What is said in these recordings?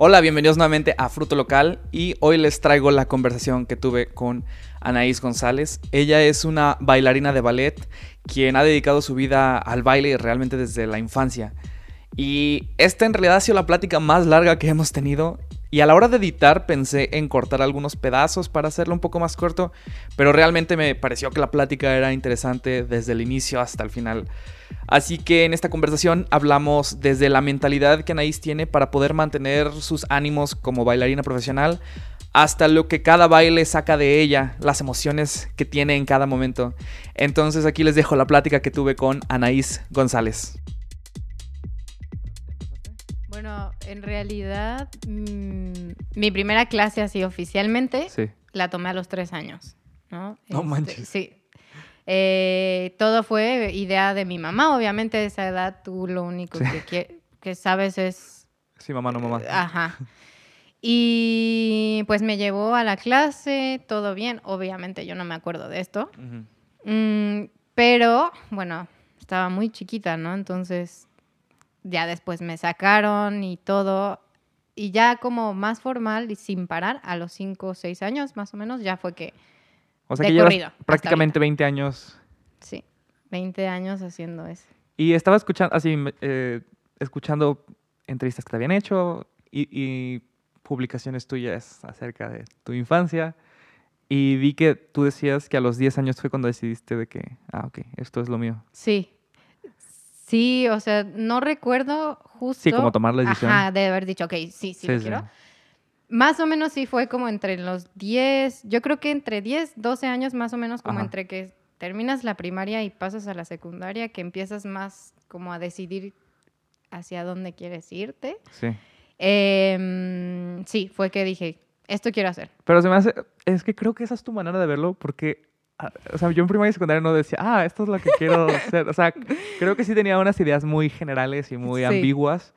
Hola, bienvenidos nuevamente a Fruto Local y hoy les traigo la conversación que tuve con Anaís González. Ella es una bailarina de ballet quien ha dedicado su vida al baile realmente desde la infancia. Y esta en realidad ha sido la plática más larga que hemos tenido y a la hora de editar pensé en cortar algunos pedazos para hacerlo un poco más corto, pero realmente me pareció que la plática era interesante desde el inicio hasta el final. Así que en esta conversación hablamos desde la mentalidad que Anaís tiene para poder mantener sus ánimos como bailarina profesional, hasta lo que cada baile saca de ella, las emociones que tiene en cada momento. Entonces aquí les dejo la plática que tuve con Anaís González. Bueno, en realidad mm, mi primera clase así oficialmente la tomé a los tres años. No, no este, manches. Sí, eh, todo fue idea de mi mamá. Obviamente, a esa edad tú lo único que, que, sabes es... Sí, mamá, no mamá. Ajá. Y pues me llevó a la clase, todo bien. Obviamente yo no me acuerdo de esto. Mm, pero, bueno, estaba muy chiquita, ¿no? Entonces, ya después me sacaron y todo. Y ya como más formal y sin parar, a los 5 o 6 años más o menos, ya fue que o sea que llevas prácticamente 20 años. Sí, 20 años haciendo eso. Y estaba escuchando, así, eh, escuchando entrevistas que te habían hecho y, publicaciones tuyas acerca de tu infancia. Y vi que tú decías que a los 10 años fue cuando decidiste de que, ah, ok, esto es lo mío. Sí. Sí, o sea, no recuerdo justo. Sí, como tomar la decisión. Ajá, de haber dicho, ok, sí, sí, lo quiero. Más o menos sí fue como entre los 10, yo creo que entre 10, 12 años más o menos, como entre que terminas la primaria y pasas a la secundaria, que empiezas más como a decidir hacia dónde quieres irte. Sí. Em, sí, fue que dije, esto quiero hacer. Pero se me hace, es que creo que esa es tu manera de verlo, porque, o sea, yo en primaria y secundaria no decía, ah, esto es lo que quiero hacer. O sea, creo que sí tenía unas ideas muy generales y muy ambiguas,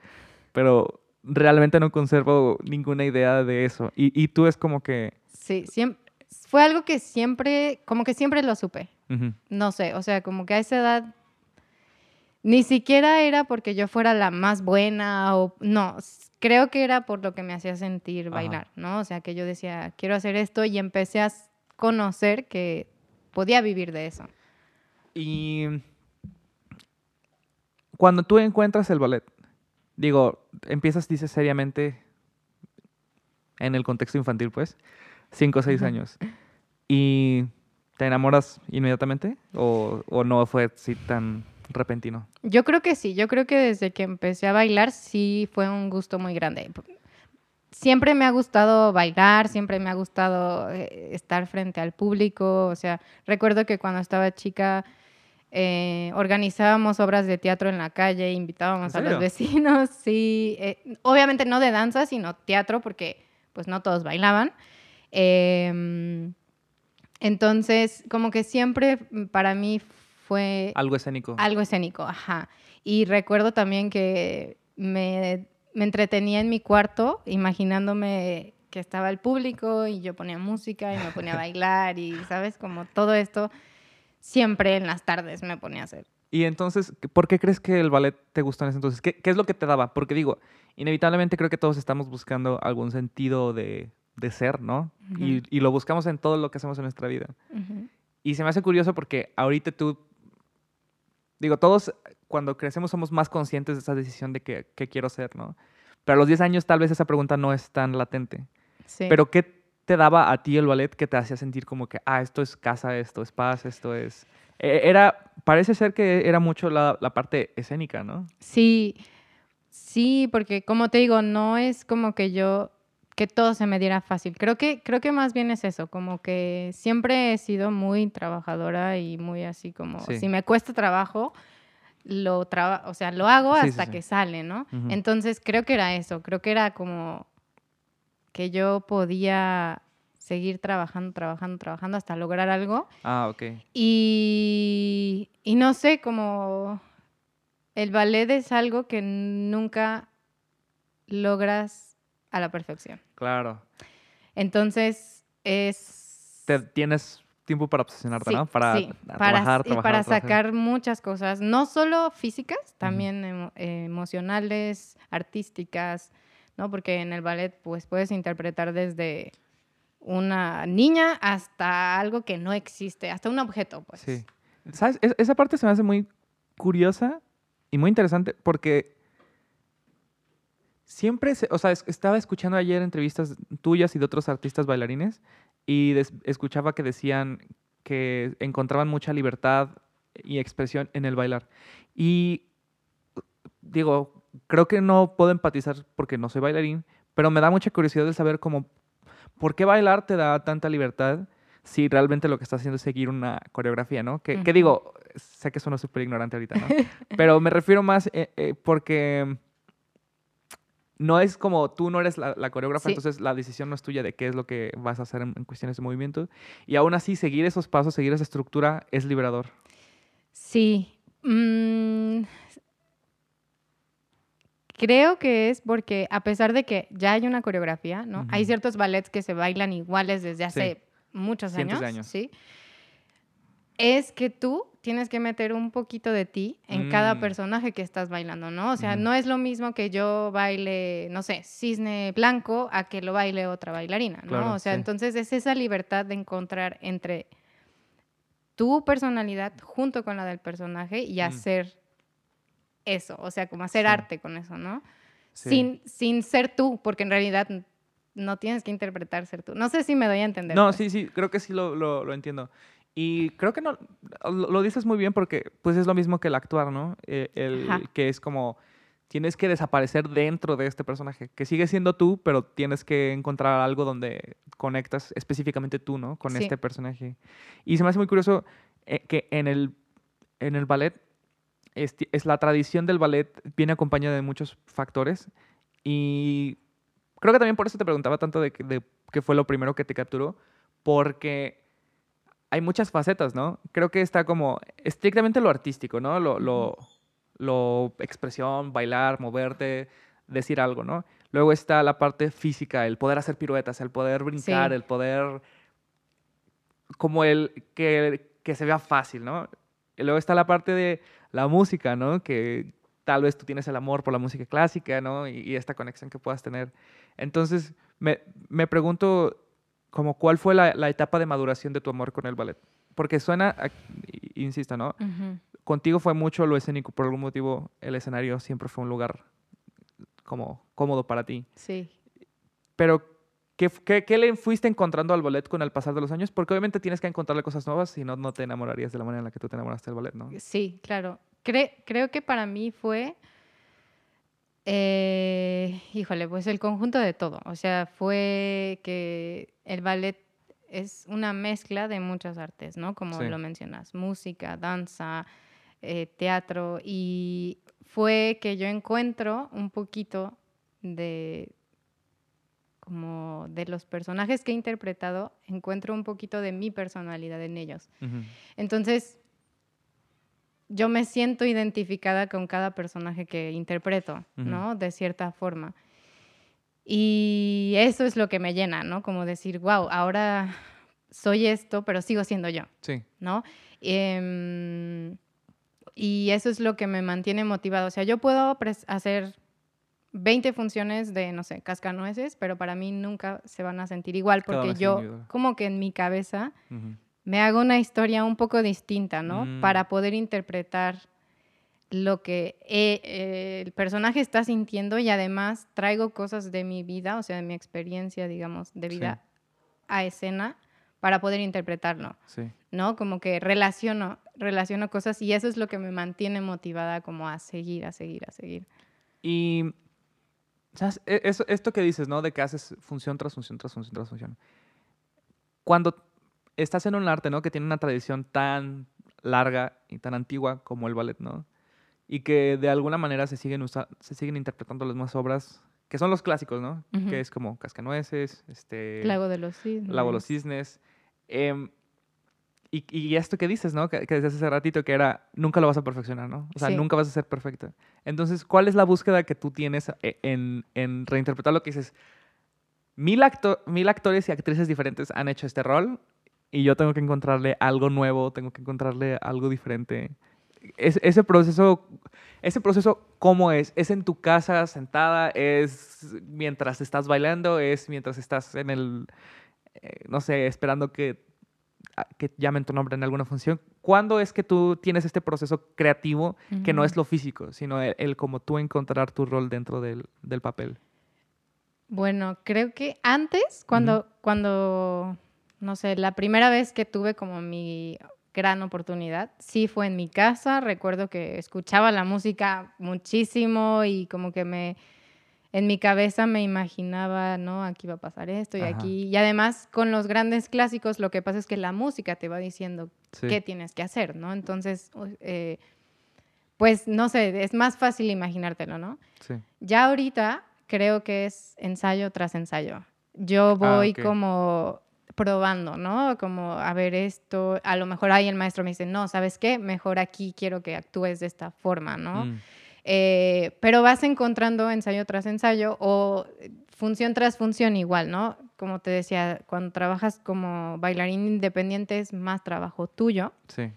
pero realmente no conservo ninguna idea de eso. Y, tú es como que... Sí, siempre, fue algo que siempre, como que siempre lo supe. No sé, o sea, como que a esa edad ni siquiera era porque yo fuera la más buena o no, creo que era por lo que me hacía sentir bailar, ¿no? O sea, que yo decía, quiero hacer esto y empecé a conocer que podía vivir de eso. Y cuando tú encuentras el ballet, digo, empiezas, dices seriamente, en el contexto infantil, pues, cinco o seis años. ¿Y te enamoras inmediatamente? ¿O, ¿O, no fue así tan repentino? Yo creo que sí, yo creo que desde que empecé a bailar sí fue un gusto muy grande. Siempre me ha gustado bailar, siempre me ha gustado eh, estar frente al público, o sea, recuerdo que cuando estaba chica eh, organizábamos obras de teatro en la calle, invitábamos a los vecinos, sí, eh, obviamente no de danza, sino teatro, porque pues no todos bailaban. Em, entonces, como que siempre para mí fue... Algo escénico. Algo escénico, ajá. Y recuerdo también que me, me entretenía en mi cuarto imaginándome que estaba el público y yo ponía música y me ponía a bailar y, ¿sabes? Como todo esto siempre en las tardes me ponía a hacer. Y entonces, ¿por qué crees que el ballet te gustó en ese entonces? ¿Qué, es lo que te daba? Porque digo, inevitablemente creo que todos estamos buscando algún sentido de, ser, ¿no? y, lo buscamos en todo lo que hacemos en nuestra vida. Y se me hace curioso porque ahorita tú, digo, todos cuando crecemos somos más conscientes de esa decisión de que, quiero ser, ¿no? Pero a los 10 años tal vez esa pregunta no es tan latente. Sí. Pero ¿qué te daba a ti el ballet que te hacía sentir como que, ah, esto es casa, esto es paz, esto es... E, era, parece ser que era mucho la, la parte escénica, ¿no? Sí, sí, porque como te digo, no es como que yo que todo se me diera fácil. Creo que, creo que más bien es eso, como que siempre he sido muy trabajadora y muy así como, si me cuesta trabajo, lo, traba o sea, lo hago hasta que sale, ¿no? Entonces creo que era eso, creo que era como que yo podía seguir trabajando, trabajando, trabajando hasta lograr algo. Ah, ok. Y, y no sé, como el ballet es algo que nunca logras a la perfección. Claro. Entonces es... Te, tienes tiempo para obsesionarte, ¿no? Para sí, trabajar, para, para sacar muchas cosas, no solo físicas, también emocionales, artísticas, ¿no? Porque en el ballet pues puedes interpretar desde una niña hasta algo que no existe, hasta un objeto, pues. Sí. ¿Sabes? Es- esa parte se me hace muy curiosa y muy interesante porque siempre, se- o sea, es- estaba escuchando ayer entrevistas tuyas y de otros artistas bailarines y des- escuchaba que decían que encontraban mucha libertad y expresión en el bailar. Y digo, creo que no puedo empatizar porque no soy bailarín, pero me da mucha curiosidad de saber cómo, ¿por qué bailar te da tanta libertad si realmente lo que estás haciendo es seguir una coreografía, ¿no? Que, que Ujú. digo, sé que sueno súper ignorante ahorita, ¿no? Pero me refiero más eh, eh, porque no es como tú no eres la, la coreógrafa, Sí. entonces la decisión no es tuya de qué es lo que vas a hacer en, en cuestiones de movimiento. Y aún así, seguir esos pasos, seguir esa estructura es liberador. Sí. mm, creo que es porque a pesar de que ya hay una coreografía, ¿no? Hay ciertos ballets que se bailan iguales desde hace muchos años, de años. ¿sí? Es que tú tienes que meter un poquito de ti en cada Mm. personaje que estás bailando, ¿no? O sea, no es lo mismo que yo baile, no sé, cisne blanco a que lo baile otra bailarina, ¿no? Claro, o sea, sí. entonces es esa libertad de encontrar entre tu personalidad junto con la del personaje y Mm. hacer eso, o sea, como hacer Sí. arte con eso, ¿no? Sí. Sin, sin ser tú, porque en realidad no tienes que interpretar ser tú. No sé si me doy a entender. No, pues. sí, sí, creo que sí lo, lo- lo entiendo. Y creo que no, lo, dices muy bien porque pues es lo mismo que el actuar, ¿no? Eh, el, Ajá. que es como, tienes que desaparecer dentro de este personaje, que sigue siendo tú, pero tienes que encontrar algo donde conectas específicamente tú, ¿no? Con Sí. este personaje. Y se me hace muy curioso eh, que en el, en el ballet, este- es la tradición del ballet viene acompañada de muchos factores y creo que también por eso te preguntaba tanto de, de qué fue lo primero que te capturó, porque hay muchas facetas, ¿no? Creo que está como estrictamente lo artístico, ¿no? Lo, lo, lo expresión, bailar, moverte, decir algo, ¿no? Luego está la parte física, el poder hacer piruetas, el poder brincar, Sí. el poder como el que, que se vea fácil, ¿no? Y luego está la parte de la música, ¿no? Que tal vez tú tienes el amor por la música clásica, ¿no? Y, y esta conexión que puedas tener. Entonces, me, me pregunto, como, ¿cuál fue la, la etapa de maduración de tu amor con el ballet? Porque suena, a- insisto, ¿no? Contigo fue mucho lo escénico, por algún motivo el escenario siempre fue un lugar como cómodo para ti. Sí. Pero, ¿qué, f- qué, qué le fuiste encontrando al ballet con el pasar de los años? Porque obviamente tienes que encontrarle cosas nuevas, si no, no te enamorarías de la manera en la que tú te enamoraste del ballet, ¿no? Sí, claro. Cre- creo que para mí fue, eh, híjole, pues el conjunto de todo. O sea, fue que el ballet es una mezcla de muchas artes, ¿no? Como Sí. lo mencionas, música, danza, eh, teatro. Y fue que yo encuentro un poquito de como de los personajes que he interpretado, encuentro un poquito de mi personalidad en ellos. Entonces, yo me siento identificada con cada personaje que interpreto. ¿no? De cierta forma. Y eso es lo que me llena, ¿no? Como decir, wow, ahora soy esto, pero sigo siendo yo, Sí, ¿no? Em, y eso es lo que me mantiene motivado. O sea, yo puedo hacer 20 funciones de, no sé, cascanueces, pero para mí nunca se van a sentir igual porque yo, individual. como que en mi cabeza. Me hago una historia un poco distinta, ¿no? Mm. Para poder interpretar lo que eh, eh, el personaje está sintiendo y además traigo cosas de mi vida, o sea, de mi experiencia, digamos, de Sí. vida a escena para poder interpretarlo, sí. ¿no? Como que relaciono, relaciono cosas y eso es lo que me mantiene motivada como a seguir, a seguir, a seguir. Y, ¿sabes? E- Eso, esto que dices, ¿no? De que haces función tras función, tras función, tras función. Cuando estás en un arte, ¿no? Que tiene una tradición tan larga y tan antigua como el ballet, ¿no? Y que de alguna manera se siguen, usa- se siguen interpretando las mismas obras, que son los clásicos, ¿no? Que es como Cascanueces, este... Lago de los Cisnes. Lago de los Cisnes. Em, y, y esto que dices, ¿no? Que, que decías hace ratito, que era, nunca lo vas a perfeccionar, ¿no? O sea, Sí. nunca vas a ser perfecta. Entonces, ¿cuál es la búsqueda que tú tienes e- en, en reinterpretar lo que dices? Mil, acto- mil actores y actrices diferentes han hecho este rol y yo tengo que encontrarle algo nuevo, tengo que encontrarle algo diferente. es- ese proceso, ese proceso, ¿cómo es? ¿Es en tu casa sentada? ¿Es mientras estás bailando? ¿Es mientras estás en el, eh, no sé, esperando que, que llamen tu nombre en alguna función? ¿Cuándo es que tú tienes este proceso creativo que no es lo físico, sino el, el como tú encontrar tu rol dentro del, del papel? Bueno, creo que antes, cuando, cuando, no sé, la primera vez que tuve como mi gran oportunidad, sí fue en mi casa. Recuerdo que escuchaba la música muchísimo y como que me, en mi cabeza me imaginaba, ¿no? Aquí va a pasar esto y Ajá. aquí. Y además, con los grandes clásicos, lo que pasa es que la música te va diciendo Sí. qué tienes que hacer, ¿no? Entonces, eh, pues, no sé, es más fácil imaginártelo, ¿no? Sí. Ya ahorita creo que es ensayo tras ensayo. Yo voy Ah, ok. como probando, ¿no? Como, a ver esto, a lo mejor ahí el maestro me dice, no, ¿sabes qué? Mejor aquí quiero que actúes de esta forma, ¿no? Mm, Eh, pero vas encontrando ensayo tras ensayo o función tras función igual, ¿no? Como te decía, cuando trabajas como bailarín independiente es más trabajo tuyo sí.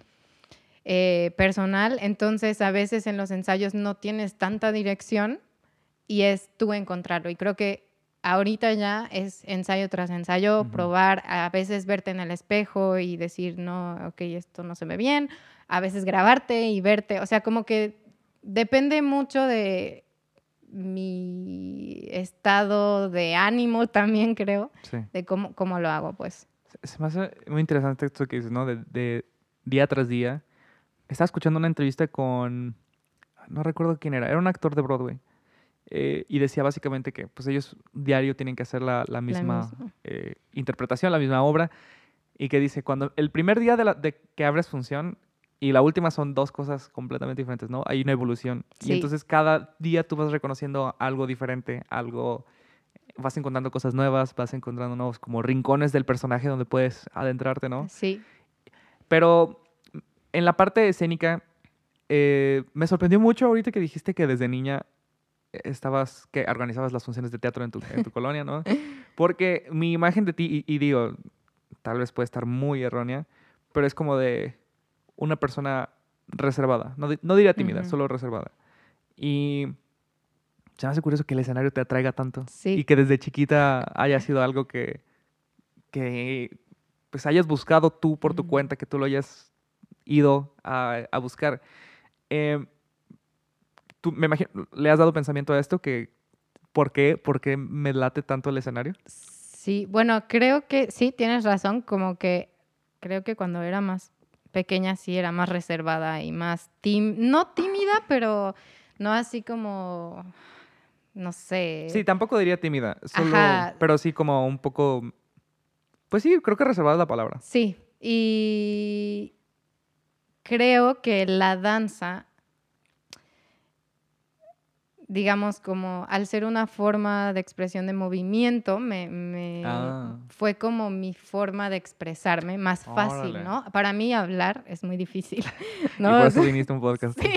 eh, personal, entonces a veces en los ensayos no tienes tanta dirección y es tú encontrarlo. Y creo que ahorita ya es ensayo tras ensayo, probar, a veces verte en el espejo y decir, no, ok, esto no se ve bien, a veces grabarte y verte, o sea, como que depende mucho de mi estado de ánimo también, creo, Sí. de cómo, cómo lo hago, pues. Se- Se me hace muy interesante esto que dices, ¿no? De, de día tras día. Estaba escuchando una entrevista con, no recuerdo quién era, era un actor de Broadway. Eh, y decía básicamente que pues ellos diario tienen que hacer la, la misma misma. eh, interpretación, la misma obra. Y que dice, cuando el primer día de, la- de que abres función y la última son dos cosas completamente diferentes, ¿no? Hay una evolución. Y entonces cada día tú vas reconociendo algo diferente, algo vas encontrando cosas nuevas, vas encontrando nuevos como rincones del personaje donde puedes adentrarte, ¿no? Sí. Pero en la parte escénica, eh, me sorprendió mucho ahorita que dijiste que desde niña estabas, que organizabas las funciones de teatro en tu, en tu colonia, ¿no? Porque mi imagen de ti, y, y digo, tal vez puede estar muy errónea, pero es como de una persona reservada. No, no diría tímida, solo reservada. Y se me hace curioso que el escenario te atraiga tanto. Sí. Y que desde chiquita haya sido algo que, que pues hayas buscado tú por tu cuenta, que tú lo hayas ido a, a buscar. Eh, tú, me imagino, ¿le has dado pensamiento a esto? Que, ¿por, qué, ¿Por qué me late tanto el escenario? Sí, bueno, creo que sí, tienes razón, como que creo que cuando era más pequeña sí era más reservada y más tím no tímida, pero no así como, no sé. Sí, tampoco diría tímida, solo, Ajá. pero sí como un poco, pues sí, creo que reservada es la palabra. Sí, y creo que la danza, digamos, como al ser una forma de expresión de movimiento, me, me- Ah. fue como mi forma de expresarme más fácil, Órale. ¿no? Para mí hablar es muy difícil, Y ¿no? por eso viniste un podcast. Sí.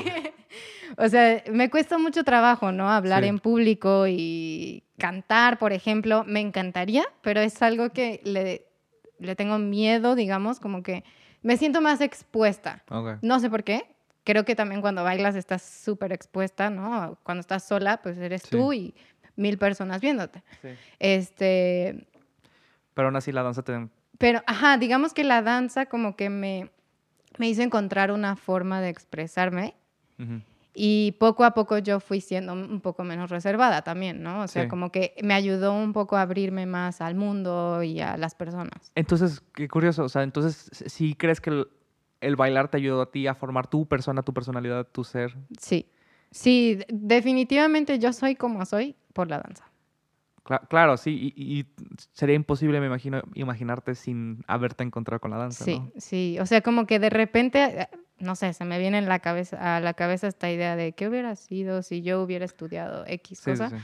O sea, me cuesta mucho trabajo, ¿no? Hablar Sí. en público y cantar, por ejemplo. Me encantaría, pero es algo que le, le tengo miedo, digamos, como que me siento más expuesta. No sé por qué. Creo que también cuando bailas estás súper expuesta, ¿no? Cuando estás sola, pues eres Sí. tú y mil personas viéndote. Sí. Este, Pero aún así la danza te... pero, ajá, digamos que la danza como que me, me hizo encontrar una forma de expresarme y poco a poco yo fui siendo un poco menos reservada también, ¿no? O sea, Sí. como que me ayudó un poco a abrirme más al mundo y a las personas. Entonces, qué curioso, o sea, entonces si crees que el, bailar te ayudó a ti a formar tu persona, tu personalidad, tu ser. Sí, sí, de- definitivamente yo soy como soy por la danza. Cla- claro, sí, y, y sería imposible, me imagino, imaginarte sin haberte encontrado con la danza, Sí, ¿no? sí, o sea, como que de repente, no sé, se me viene en la cabeza, a la cabeza esta idea de qué hubiera sido si yo hubiera estudiado X Sí, sí, cosa. sí.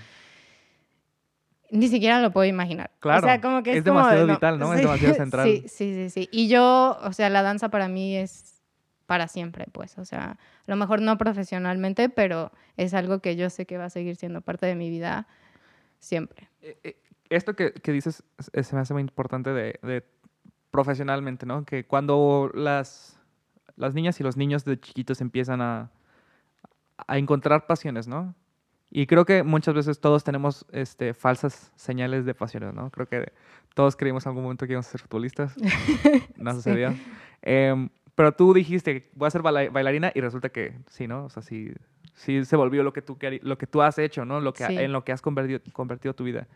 Ni siquiera lo puedo imaginar. Claro, O sea, como que es, es como demasiado vital, ¿no? Es demasiado central. Sí, sí, sí, sí. Y yo, o sea, la danza para mí es para siempre, pues. O sea, a lo mejor no profesionalmente, pero es algo que yo sé que va a seguir siendo parte de mi vida siempre. Eh, eh, Esto que, que dices se me hace muy importante de, de profesionalmente, ¿no? Que cuando las, las niñas y los niños de chiquitos empiezan a, a encontrar pasiones, ¿no? Y creo que muchas veces todos tenemos este, falsas señales de pasiones, ¿no? Creo que todos creímos en algún momento que íbamos a ser futbolistas. no sucedió. Em, pero tú dijiste, voy a ser bailarina y resulta que sí, ¿no? O sea, sí, sí se volvió lo que tú, lo que tú has hecho, ¿no? Lo que, En lo que has convertido, convertido tu vida.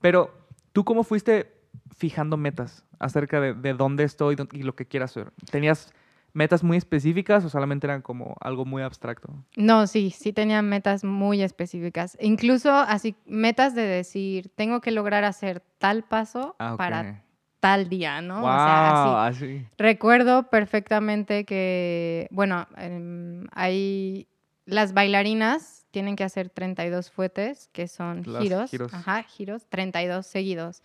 Pero, ¿tú cómo fuiste fijando metas acerca de, de dónde estoy y lo que quieras hacer? ¿Tenías metas muy específicas o solamente eran como algo muy abstracto? No, sí, sí tenía metas muy específicas. Incluso así, metas de decir, tengo que lograr hacer tal paso ah, para tal día, ¿no? o sea, así. Recuerdo perfectamente que, bueno, em, hay las bailarinas tienen que hacer 32 fuetes, que son giros, giros, ajá, giros, 32 seguidos.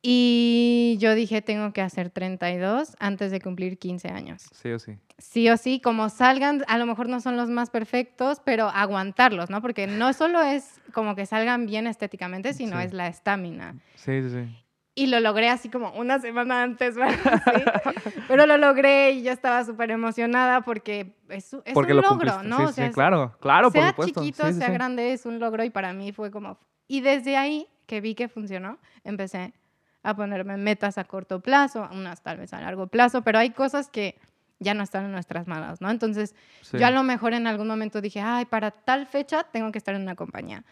Y yo dije, tengo que hacer 32 antes de cumplir 15 años. Sí o sí. Sí o sí, como salgan, a lo mejor no son los más perfectos, pero aguantarlos, ¿no? Porque no solo es como que salgan bien estéticamente, sino es la estamina. Sí, sí, sí. Y lo logré así como una semana antes, ¿verdad? ¿Sí? Pero lo logré y yo estaba súper emocionada porque es, es un logro, ¿no? Sí, sí, claro, claro, por supuesto. Sea chiquito, sea grande, es un logro y para mí fue como... Y desde ahí que vi que funcionó, empecé a ponerme metas a corto plazo, unas tal vez a largo plazo, pero hay cosas que ya no están en nuestras manos, ¿no? Entonces, yo a lo mejor en algún momento dije, ay, para tal fecha tengo que estar en una compañía.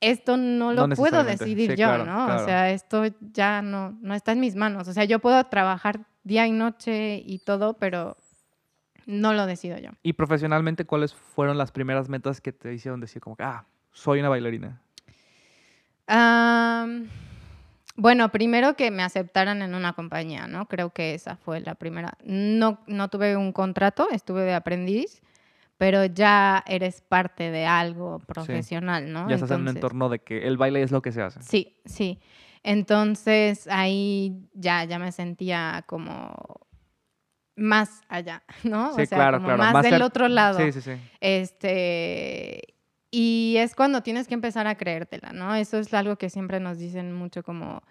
Esto no lo puedo decidir yo, ¿no? O sea, esto ya no, no está en mis manos. O sea, yo puedo trabajar día y noche y todo, pero no lo decido yo. ¿Y profesionalmente cuáles fueron las primeras metas que te hicieron decir como, ah, soy una bailarina? Bueno, primero que me aceptaran en una compañía, ¿no? Creo que esa fue la primera. No, no tuve un contrato, estuve de aprendiz, pero ya eres parte de algo profesional, ¿no? Ya estás en un entorno de que el baile es lo que se hace. Sí, sí. Entonces ahí ya, ya me sentía como más allá, ¿no? Sí, o sea, claro, como claro. Más, del otro lado. Sí, sí, sí. Este, y es cuando tienes que empezar a creértela, ¿no? Eso es algo que siempre nos dicen mucho como,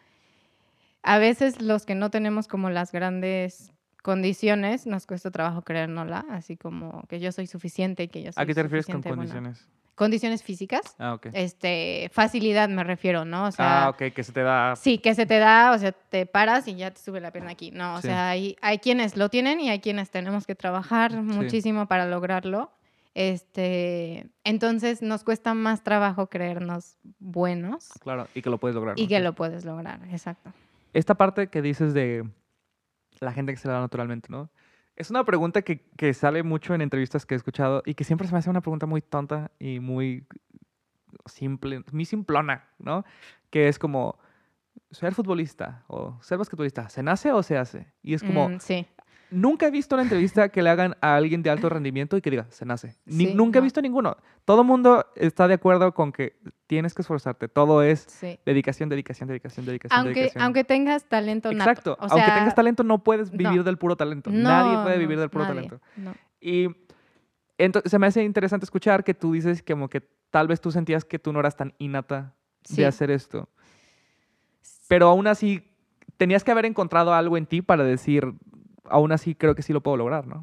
a veces los que no tenemos como las grandes condiciones, nos cuesta trabajo creérnosla, así como que yo soy suficiente y que yo soy ¿A qué te refieres con condiciones? condiciones físicas. Ah, ok. Este, facilidad me refiero, ¿no? O sea, ah, ok, que se te da. Sí, que se te da, o sea, te paras y ya te sube la pierna aquí. No, o sea, hay, hay quienes lo tienen y hay quienes tenemos que trabajar muchísimo para lograrlo. Este, entonces nos cuesta más trabajo creernos buenos. Claro, y que lo puedes lograr. Y que lo puedes lograr, exacto. Esta parte que dices de la gente que se da naturalmente, ¿no? Es una pregunta que, que, sale mucho en entrevistas que he escuchado y que siempre se me hace una pregunta muy tonta y muy simple, muy simplona, ¿no? Que es como, ser futbolista o ser basquetbolista, ¿se nace o se hace? Y es como, mm, sí. Nunca he visto una entrevista que le hagan a alguien de alto rendimiento y que diga, se nace. nunca he visto ninguno. Todo el mundo está de acuerdo con que tienes que esforzarte. Todo es dedicación, dedicación, dedicación, dedicación, aunque, Aunque tengas talento nato. Exacto. aunque tengas talento, no puedes vivir del puro talento. Nadie puede vivir del puro talento. Y entonces se me hace interesante escuchar que tú dices como que tal vez tú sentías que tú no eras tan innata de hacer esto. Pero aún así, tenías que haber encontrado algo en ti para decir, aún así creo que sí lo puedo lograr, ¿no?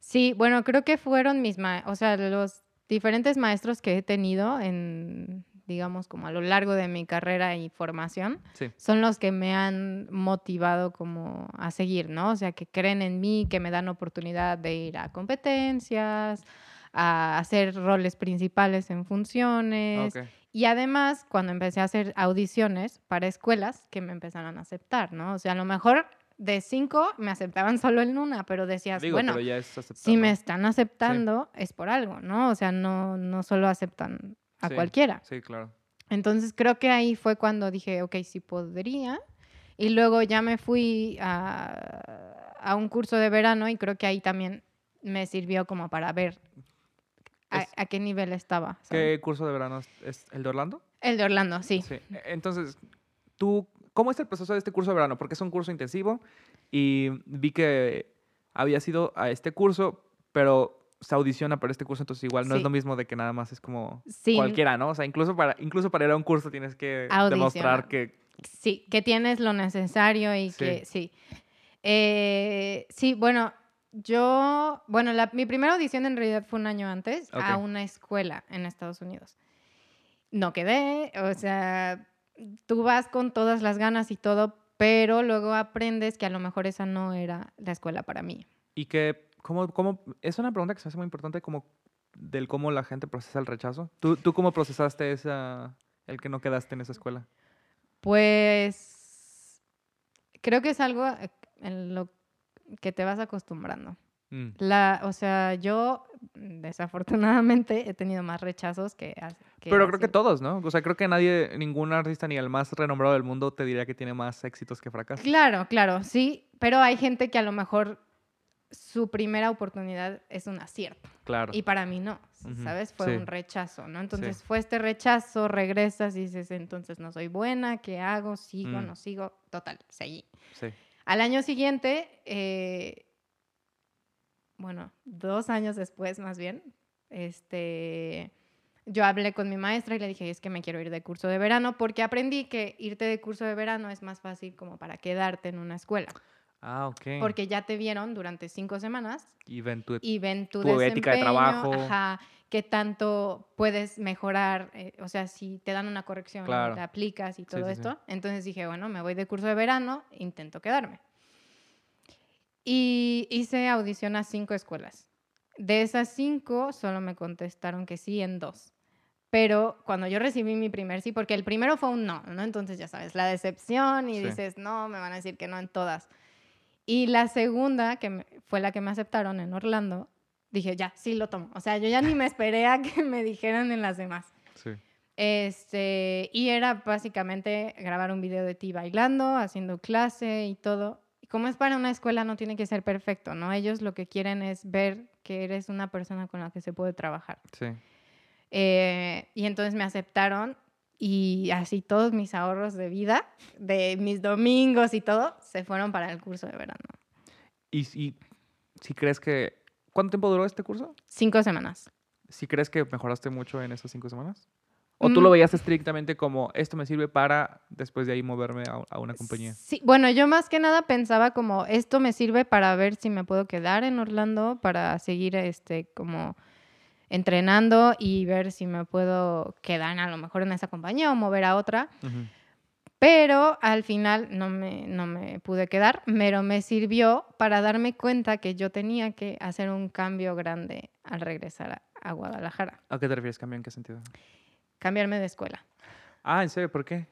Sí, bueno, creo que fueron mis, o sea, los diferentes maestros que he tenido en, digamos, como a lo largo de mi carrera y formación, son los que me han motivado como a seguir, ¿no? O sea, que creen en mí, que me dan oportunidad de ir a competencias, a hacer roles principales en funciones. Y además, cuando empecé a hacer audiciones para escuelas, que me empezaron a aceptar, ¿no? O sea, a lo mejor de cinco me aceptaban solo en una, pero decías, bueno, si me están aceptando es por algo, ¿no? O sea, no, no solo aceptan a cualquiera. Sí, claro. Entonces creo que ahí fue cuando dije, ok, sí podría. Y luego ya me fui a, a un curso de verano y creo que ahí también me sirvió como para ver a, qué nivel estaba. ¿Qué curso de verano es? ¿El de Orlando? El de Orlando, sí. sí. Entonces, tú ¿Cómo es el proceso de este curso de verano? Porque es un curso intensivo y vi que había sido a este curso, pero se audiciona para este curso, entonces igual no es lo mismo de que nada más es como cualquiera, ¿no? O sea, incluso para, incluso para ir a un curso tienes que demostrar que... Sí, que tienes lo necesario y que sí. Eh, sí, bueno, yo, bueno, la- mi primera audición en realidad fue un año antes a Ok. una escuela en Estados Unidos. No quedé, o sea, tú vas con todas las ganas y todo, pero luego aprendes que a lo mejor esa no era la escuela para mí. Y que, ¿cómo, cómo, es una pregunta que se me hace muy importante, como del cómo la gente procesa el rechazo. ¿Tú, tú cómo procesaste esa, el que no quedaste en esa escuela? Pues creo que es algo eh, en lo que te vas acostumbrando. Mm, La, o sea, yo mm, desafortunadamente he tenido más rechazos que... Pero creo que todos, ¿no? O sea, creo que nadie, ningún artista ni el más renombrado del mundo te diría que tiene más éxitos que fracasos. Claro, claro, sí, pero hay gente que a lo mejor su primera oportunidad es un acierto Claro. y para mí no, ¿sabes? Fue sí. un rechazo, ¿no? Entonces fue este rechazo, regresas y dices, entonces no soy buena, ¿qué hago? ¿Sigo? Mm. ¿No sigo? Total, seguí. Sí. Al año siguiente, eh, bueno, dos años después más bien, este, yo hablé con mi maestra y le dije, es que me quiero ir de curso de verano porque aprendí que irte de curso de verano es más fácil como para quedarte en una escuela, Ah, ok. porque ya te vieron durante cinco semanas Y ven tu... y ven tu, Tu ética de trabajo. ajá, qué tanto puedes mejorar, eh, o sea, si te dan una corrección, Claro. te aplicas y Sí, todo sí, sí. esto. Entonces dije, bueno, me voy de curso de verano, intento quedarme. Y hice audición a cinco escuelas. De esas cinco, solo me contestaron que sí en dos. Pero cuando yo recibí mi primer sí, porque el primero fue un no, ¿no? Entonces ya sabes, la decepción y Sí. dices, no, me van a decir que no en todas. Y la segunda, que fue la que me aceptaron en Orlando, dije, ya, sí lo tomo. O sea, yo ya ni me esperé a que me dijeran en las demás. Sí. Este, y era básicamente grabar un video de ti bailando, haciendo clase y todo. Y como es para una escuela, no tiene que ser perfecto, ¿no? Ellos lo que quieren es ver que eres una persona con la que se puede trabajar. Sí. Eh, y entonces me aceptaron y así todos mis ahorros de vida, de mis domingos y todo, se fueron para el curso de verano. Y, y si crees que... ¿Cuánto tiempo duró este curso? Cinco semanas. ¿Si crees que mejoraste mucho en esas cinco semanas? ¿O tú lo Mm. veías estrictamente como esto me sirve para después de ahí moverme a, a una compañía? Sí, bueno, yo más que nada pensaba como esto me sirve para ver si me puedo quedar en Orlando para seguir este como entrenando y ver si me puedo quedar a lo mejor en esa compañía o mover a otra. Ujú. Pero al final no me, no me pude quedar, pero me sirvió para darme cuenta que yo tenía que hacer un cambio grande al regresar a, a Guadalajara, ¿A qué te refieres? ¿Cambio en qué sentido? Cambiarme de escuela. Ah, ¿en serio? ¿Por qué?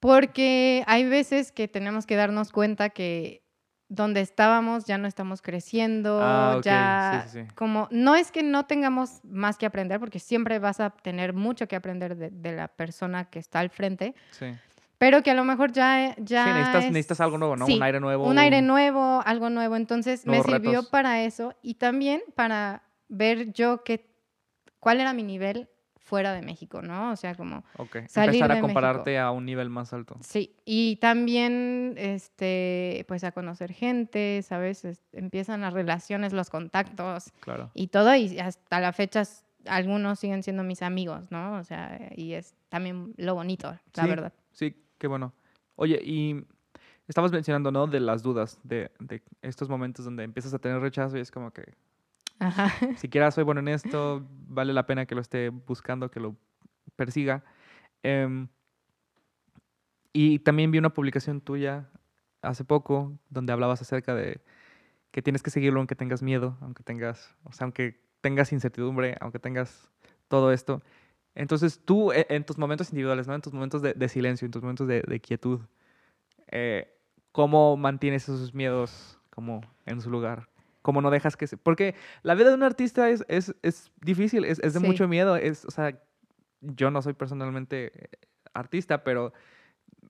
Porque hay veces que tenemos que darnos cuenta que donde estábamos ya no estamos creciendo, Ah, ok, ya sí, sí, sí. como no es que no tengamos más que aprender, porque siempre vas a tener mucho que aprender de, de la persona que está al frente, Sí. pero que a lo mejor ya ya sí, necesitas, es- necesitas algo nuevo, ¿no? un aire nuevo. un aire nuevo, algo nuevo. Entonces me sirvió retos. para eso y también para ver yo que, cuál era mi nivel fuera de México, ¿no? O sea, como salir Empezar a de México. compararte a un nivel más alto. Sí, y también, este, pues a conocer gente, ¿sabes? Es- empiezan las relaciones, los contactos Claro. y todo, y hasta la fecha algunos siguen siendo mis amigos, ¿no? O sea, y es también lo bonito, la Sí. verdad. Sí, qué bueno. Oye, y estabas mencionando, ¿no? De las dudas, de, de estos momentos donde empiezas a tener rechazo y es como que Ajá. siquiera soy bueno en esto, vale la pena que lo esté buscando, que lo persiga. Em, y también vi una publicación tuya hace poco donde hablabas acerca de que tienes que seguirlo aunque tengas miedo, aunque tengas, o sea, aunque tengas incertidumbre, aunque tengas todo esto. Entonces tú, e- en tus momentos individuales, ¿no? En tus momentos de, silencio, en tus momentos de, de quietud, eh, ¿cómo mantienes esos miedos como en su lugar? ¿Cómo no dejas que se...? Porque la vida de un artista es, es, es difícil, es, es de Sí. mucho miedo. Es, o sea, yo no soy personalmente eh, artista, pero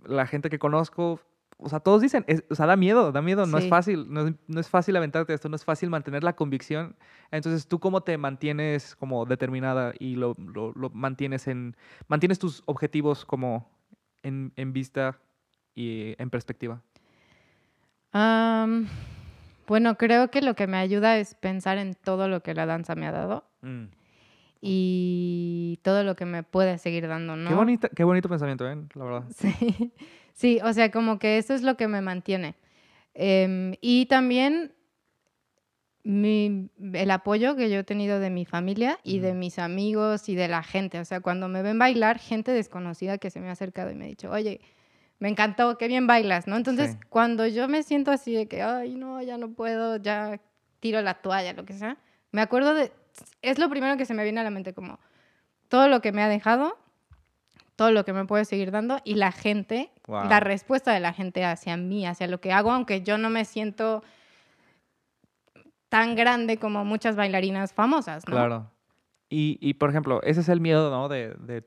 la gente que conozco, o sea, todos dicen, es- o sea, da miedo, da miedo, no es fácil, no, es- no es fácil aventarte esto, no es fácil mantener la convicción. Entonces, ¿tú cómo te mantienes como determinada y lo, lo- lo mantienes en, mantienes tus objetivos como en, en vista y en perspectiva? Am, bueno, creo que lo que me ayuda es pensar en todo lo que la danza me ha dado Mm. y todo lo que me puede seguir dando, ¿no? Qué, bonita, qué bonito pensamiento, ¿eh? La verdad. Sí, sí, o sea, como que eso es lo que me mantiene. Em, y también mi- el apoyo que yo he tenido de mi familia y de Ujú. mis amigos y de la gente. O sea, cuando me ven bailar, gente desconocida que se me ha acercado y me ha dicho, oye, me encantó, qué bien bailas, ¿no? Entonces, Sí. cuando yo me siento así de que, ay, no, ya no puedo, ya tiro la toalla, lo que sea, me acuerdo de, es lo primero que se me viene a la mente, como todo lo que me ha dejado, todo lo que me puede seguir dando y la gente, Wow. la respuesta de la gente hacia mí, hacia lo que hago, aunque yo no me siento tan grande como muchas bailarinas famosas, ¿no? Claro. Y, y, por ejemplo, ese es el miedo, ¿no? De, de-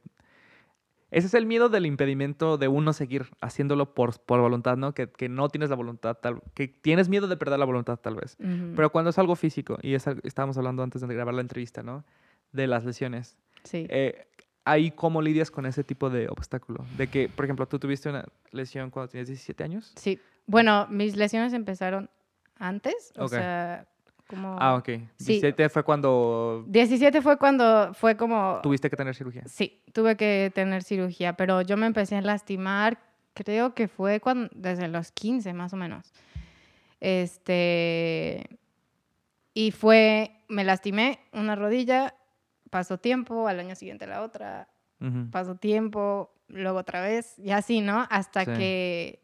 Ese es el miedo del impedimento de uno seguir haciéndolo por, por voluntad, ¿no? Que, que no tienes la voluntad, tal, que tienes miedo de perder la voluntad, tal vez. Pero cuando es algo físico, y es, estábamos hablando antes de grabar la entrevista, ¿no? De las lesiones. sí. Eh, ahí, ¿cómo lidias con ese tipo de obstáculo? De que, por ejemplo, tú tuviste una lesión cuando tenías 17 años. Sí. Bueno, mis lesiones empezaron antes, o Ok. sea, como... Ah, ok. Sí. 17 fue cuando 17 fue cuando fue como... tuviste que tener cirugía. Sí, tuve que tener cirugía, pero yo me empecé a lastimar, creo que fue cuando, desde los 15 más o menos. Este, y fue, me lastimé una rodilla, pasó tiempo, al año siguiente la otra, pasó tiempo, luego otra vez, y así, ¿no? Hasta Sí. que,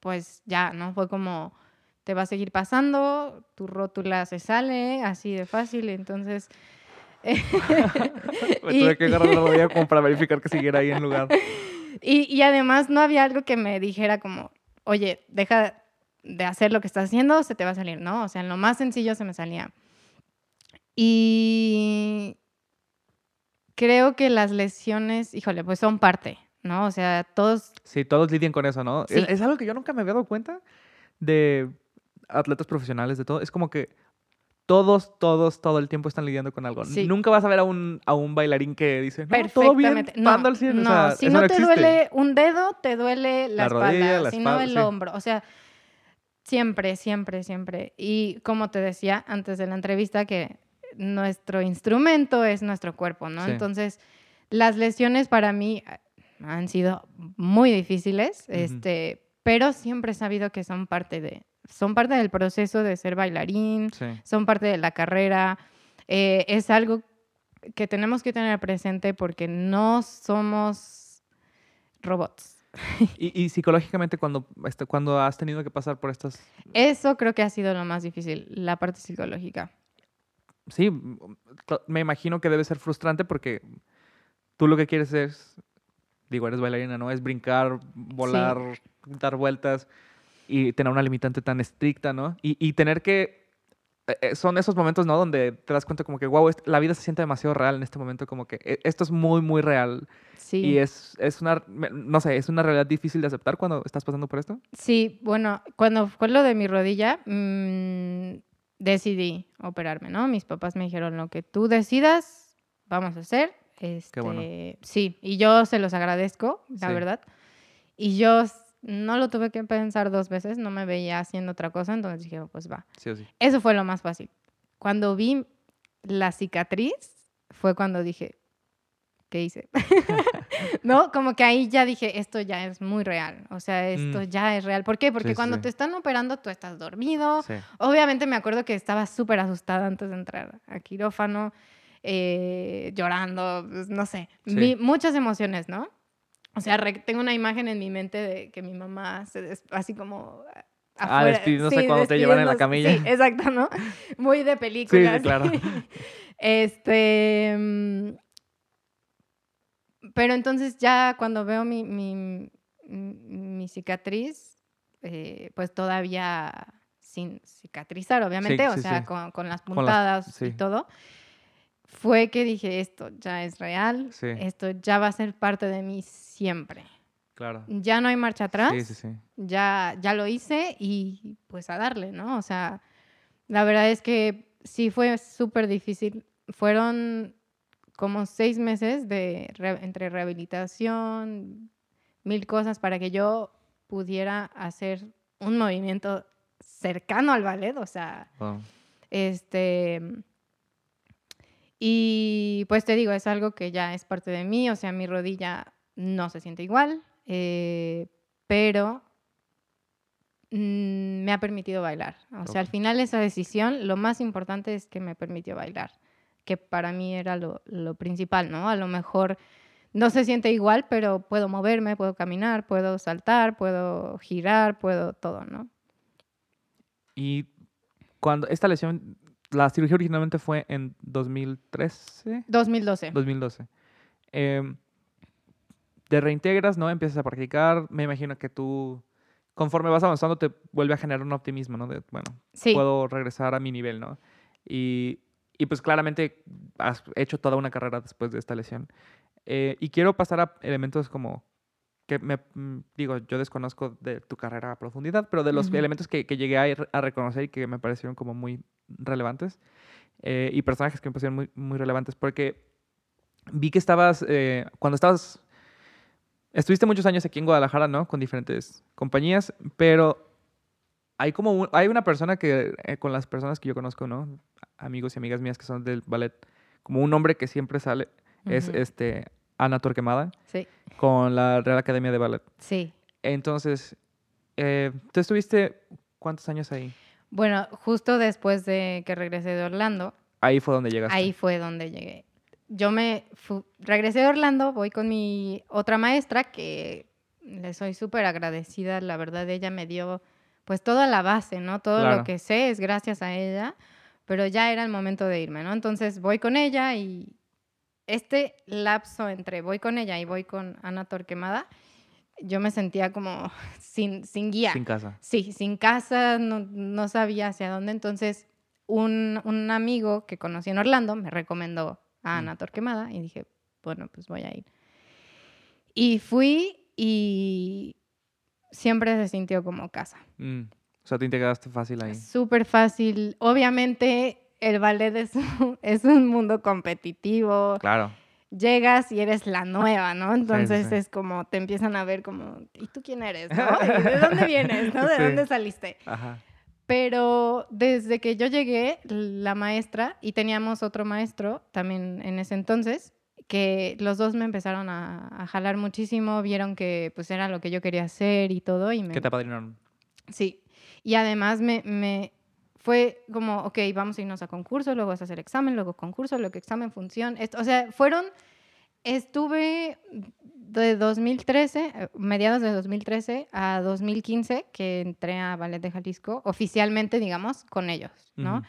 pues ya, ¿no? Fue como, te va a seguir pasando, tu rótula se sale, así de fácil, entonces... Me Y- tuve que agarrar la rodilla como para verificar que siguiera ahí en lugar. Y, y además no había algo que me dijera como, oye, deja de hacer lo que estás haciendo, se te va a salir, ¿no? O sea, en lo más sencillo se me salía. Y creo que las lesiones, híjole, pues son parte, ¿no? O sea, todos, Sí, todos lidian con eso, ¿no? Sí. Es, es algo que yo nunca me había dado cuenta de atletas profesionales, de todo. Es como que todos, todos, todo el tiempo están lidiando con algo. Sí. Nunca vas a ver a un, a un bailarín que dice, no, todo bien. No, al cien", o no, sea, si no, te existe. duele un dedo, te duele la, La espalda, rodilla, la si espalda, no el sí. hombro. O sea, siempre, siempre, siempre. Y como te decía antes de la entrevista, que nuestro instrumento es nuestro cuerpo, ¿no? Sí. Entonces, las lesiones para mí ah, han sido muy difíciles, este, pero siempre he sabido que son parte de, son parte del proceso de ser bailarín, Sí. son parte de la carrera. eh, es algo que tenemos que tener presente porque no somos robots. Y, y psicológicamente, cuando, este, cuando has tenido que pasar por estas... Eso creo que ha sido lo más difícil, la parte psicológica. Sí, me imagino que debe ser frustrante porque tú lo que quieres es, digo, eres bailarina, ¿no? Es brincar, volar, dar vueltas y tener una limitante tan estricta, ¿no? Y, y tener que... eh, eh, Son esos momentos, ¿no? Donde te das cuenta como que, wow, la vida se siente demasiado real en este momento, como que eh, esto es muy, muy real. Sí. Y es, es una, no sé, es una realidad difícil de aceptar cuando estás pasando por esto. Sí, bueno, cuando fue lo de mi rodilla, mm, decidí operarme, ¿no? Mis papás me dijeron, lo que tú decidas, vamos a hacer. Este, bueno. Sí, y yo se los agradezco, la Sí. verdad. Y yo no lo tuve que pensar dos veces, no me veía haciendo otra cosa, entonces dije, pues va. Sí o sí. Eso fue lo más fácil. Cuando vi la cicatriz, fue cuando dije, ¿qué hice? ¿No? Como que ahí ya dije, esto ya es muy real. O sea, esto Mm. ya es real. ¿Por qué? Porque Sí, cuando sí. te están operando, tú estás dormido. Sí. Obviamente me acuerdo que estaba súper asustada antes de entrar a quirófano, eh, llorando, pues, no sé. Vi muchas emociones, ¿no? O sea, tengo una imagen en mi mente de que mi mamá se des- así como Ah, afuera- despidiéndose cuando te llevan en la camilla. Sí, exacto, ¿no? Muy de Sí, película. sí, claro. Este. mm, Pero entonces ya cuando veo mi, mi, mi cicatriz, eh, pues todavía sin cicatrizar, obviamente, o sí, sea, sí. Con, con las Con las- puntadas y sí. todo, fue que dije, esto ya es real, Sí. esto ya va a ser parte de mí siempre. Claro. Ya no hay marcha atrás Sí, sí, sí. ya, ya lo hice y pues a darle, ¿no? O sea, la verdad es que sí fue súper difícil. Fueron como seis meses de re- entre rehabilitación, mil cosas para que yo pudiera hacer un movimiento cercano al ballet, o sea, Wow. este... Y pues te digo, es algo que ya es parte de mí, o sea, mi rodilla no se siente igual, eh, pero mm, me ha permitido bailar. O sea, al final esa decisión, lo más importante es que me permitió bailar, que para mí era lo, lo principal, ¿no? A lo mejor no se siente igual, pero puedo moverme, puedo caminar, puedo saltar, puedo girar, puedo todo, ¿no? Y cuando esta lesión, la cirugía originalmente fue en 2013. 2012. 2012. Eh, te reintegras, ¿no? Empiezas a practicar. Me imagino que tú, conforme vas avanzando, te vuelve a generar un optimismo, ¿no? De, bueno, Sí. puedo regresar a mi nivel, ¿no? Y, y pues claramente has hecho toda una carrera después de esta lesión. Eh, y quiero pasar a elementos como que me mm, digo, yo desconozco de tu carrera a profundidad, pero de los Ujú. elementos que, que llegué a, a reconocer y que me parecieron como muy relevantes eh, y personajes que me parecieron muy, muy relevantes, porque vi que estabas, eh, cuando estabas, estuviste muchos años aquí en Guadalajara, ¿no? Con diferentes compañías, pero hay como un- hay una persona que, eh, con las personas que yo conozco, ¿no? Amigos y amigas mías que son del ballet, como un hombre que siempre sale, es Ujú. este Ana Torquemada Sí, con la Real Academia de Ballet. sí. Entonces, eh, ¿tú estuviste cuántos años ahí? Bueno, justo después de que regresé de Orlando, Ahí fue donde llegaste. ahí fue donde llegué. Yo me regresé de Orlando, voy con mi otra maestra que le soy súper agradecida, la verdad ella me dio pues toda la base, ¿no? Todo Claro. lo que sé es gracias a ella, pero ya era el momento de irme, ¿no? Entonces voy con ella y este lapso entre voy con ella y voy con Ana Torquemada, yo me sentía como sin, sin guía. Sin casa. Sí, sin casa, no, no sabía hacia dónde. Entonces, un, un amigo que conocí en Orlando me recomendó a Ana Torquemada y dije, bueno, pues voy a ir. Y fui y siempre se sintió como casa. Mm, O sea, te integraste fácil ahí. Súper fácil. Obviamente, el ballet es, un- es un mundo competitivo. Claro. Llegas y eres la nueva, ¿no? Entonces sí. es como, te empiezan a ver como, ¿y tú quién eres? ¿no? ¿Y ¿De dónde vienes? ¿no? ¿De Sí. dónde saliste? Ajá. Pero desde que yo llegué, la maestra, y teníamos otro maestro también en ese entonces, que los dos me empezaron a, a jalar muchísimo, vieron que pues era lo que yo quería hacer y todo, y me... ¿Qué te apadrinaron? Sí, y además me, me fue como, ok, vamos a irnos a concurso, luego vas a hacer examen, luego concurso, luego examen, función, esto, o sea, fueron, estuve de 2013, eh, mediados de 2013 a 2015, que entré a Ballet de Jalisco, oficialmente, digamos, con ellos, ¿no?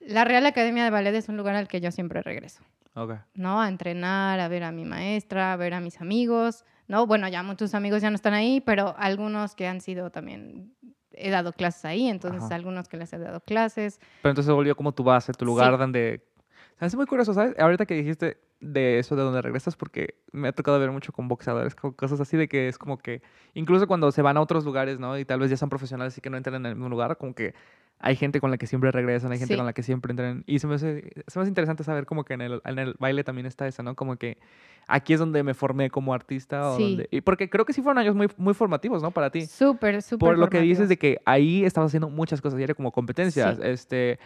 La Real Academia de Ballet es un lugar al que yo siempre regreso. Ok. ¿no? A entrenar, a ver a mi maestra, a ver a mis amigos, ¿no? Bueno, ya muchos amigos ya no están ahí, pero algunos que han sido también, he dado clases ahí, entonces Ajá. algunos que les he dado clases. Pero entonces se volvió como tu base, tu lugar Sí. donde... Es muy curioso, ¿sabes? Ahorita que dijiste de eso, de donde regresas, porque me ha tocado ver mucho con boxeadores, con cosas así de que es como que, incluso cuando se van a otros lugares, ¿no? Y tal vez ya son profesionales y que no entran en el mismo lugar, como que hay gente con la que siempre regresan, hay gente Sí. con la que siempre entran. Y se me hace, se me hace interesante saber como que en el, en el baile también está eso, ¿no? Como que aquí es donde me formé como artista. O Sí. donde, y porque creo que sí fueron años muy, muy formativos, ¿no? Para ti. Súper, súper. Por lo que dices de que ahí estabas haciendo muchas cosas, y era como competencias, Sí. este,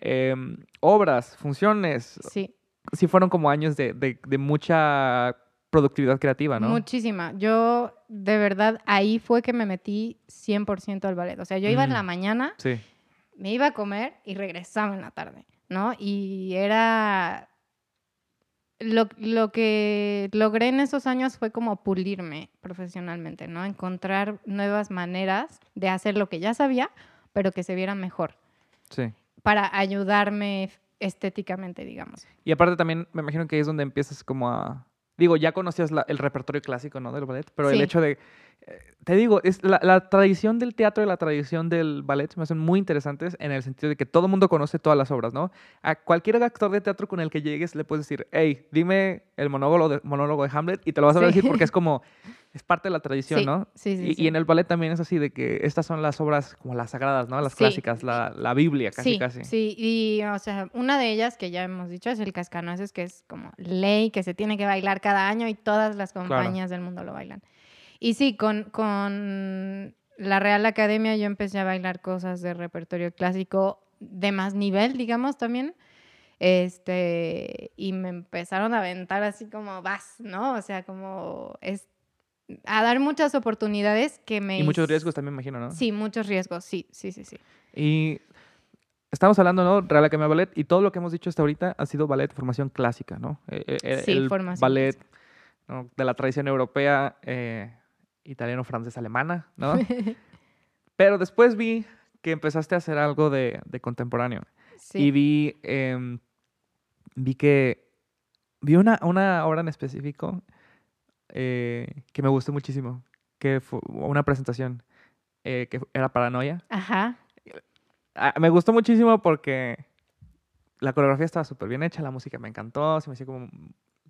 em, obras, funciones. Sí, Sí fueron como años de, de- de mucha productividad creativa, ¿no? muchísima. Yo, de verdad, ahí fue que me metí 100% al ballet. O sea, yo iba en Mm. la mañana, Sí. Me iba a comer y regresaba en la tarde, ¿no? Y era... Lo, lo que logré en esos años fue como pulirme profesionalmente, ¿no? Encontrar nuevas maneras de hacer lo que ya sabía, pero que se vieran mejor, Sí. para ayudarme estéticamente, digamos. Y aparte también me imagino que es donde empiezas como a... Digo, ya conocías la- el repertorio clásico, ¿no? Del ballet, pero el hecho de... Te digo, es la, la tradición del teatro y la tradición del ballet me hacen muy interesantes en el sentido de que todo el mundo conoce todas las obras, ¿no? A cualquier actor de teatro con el que llegues le puedes decir, hey, dime el monólogo de, monólogo de Hamlet y te lo vas a Sí. decir porque es como... Es parte de la tradición, Sí, ¿no? sí, sí, y, sí. y en el ballet también es así de que estas son las obras como las sagradas, ¿no? Las clásicas, la, la Biblia, casi, sí, casi. Sí, y o sea, una de ellas que ya hemos dicho es el cascanueces, que es como ley, que se tiene que bailar cada año y todas las compañías del mundo lo bailan. Y sí, con, con la Real Academia yo empecé a bailar cosas de repertorio clásico de más nivel, digamos, también. Este, y me empezaron a aventar así como vas, ¿no? O sea, como es a dar muchas oportunidades que me... Y muchos riesgos también, me imagino, ¿no? Sí, muchos riesgos, sí, sí, sí, sí. Y estamos hablando, ¿no? Real Academia de Ballet y todo lo que hemos dicho hasta ahorita ha sido ballet, formación clásica, ¿no? Eh, eh, Sí, el formación ballet. ¿no? de la tradición europea, eh, italiano, francés, alemana, ¿no? Pero después vi que empezaste a hacer algo de, de contemporáneo Sí. y vi, em, vi que vi una, una obra en específico eh, que me gustó muchísimo, que fue una presentación eh, que era Paranoia. Ajá. Ah, me gustó muchísimo porque la coreografía estaba súper bien hecha, la música me encantó, se me hacía como,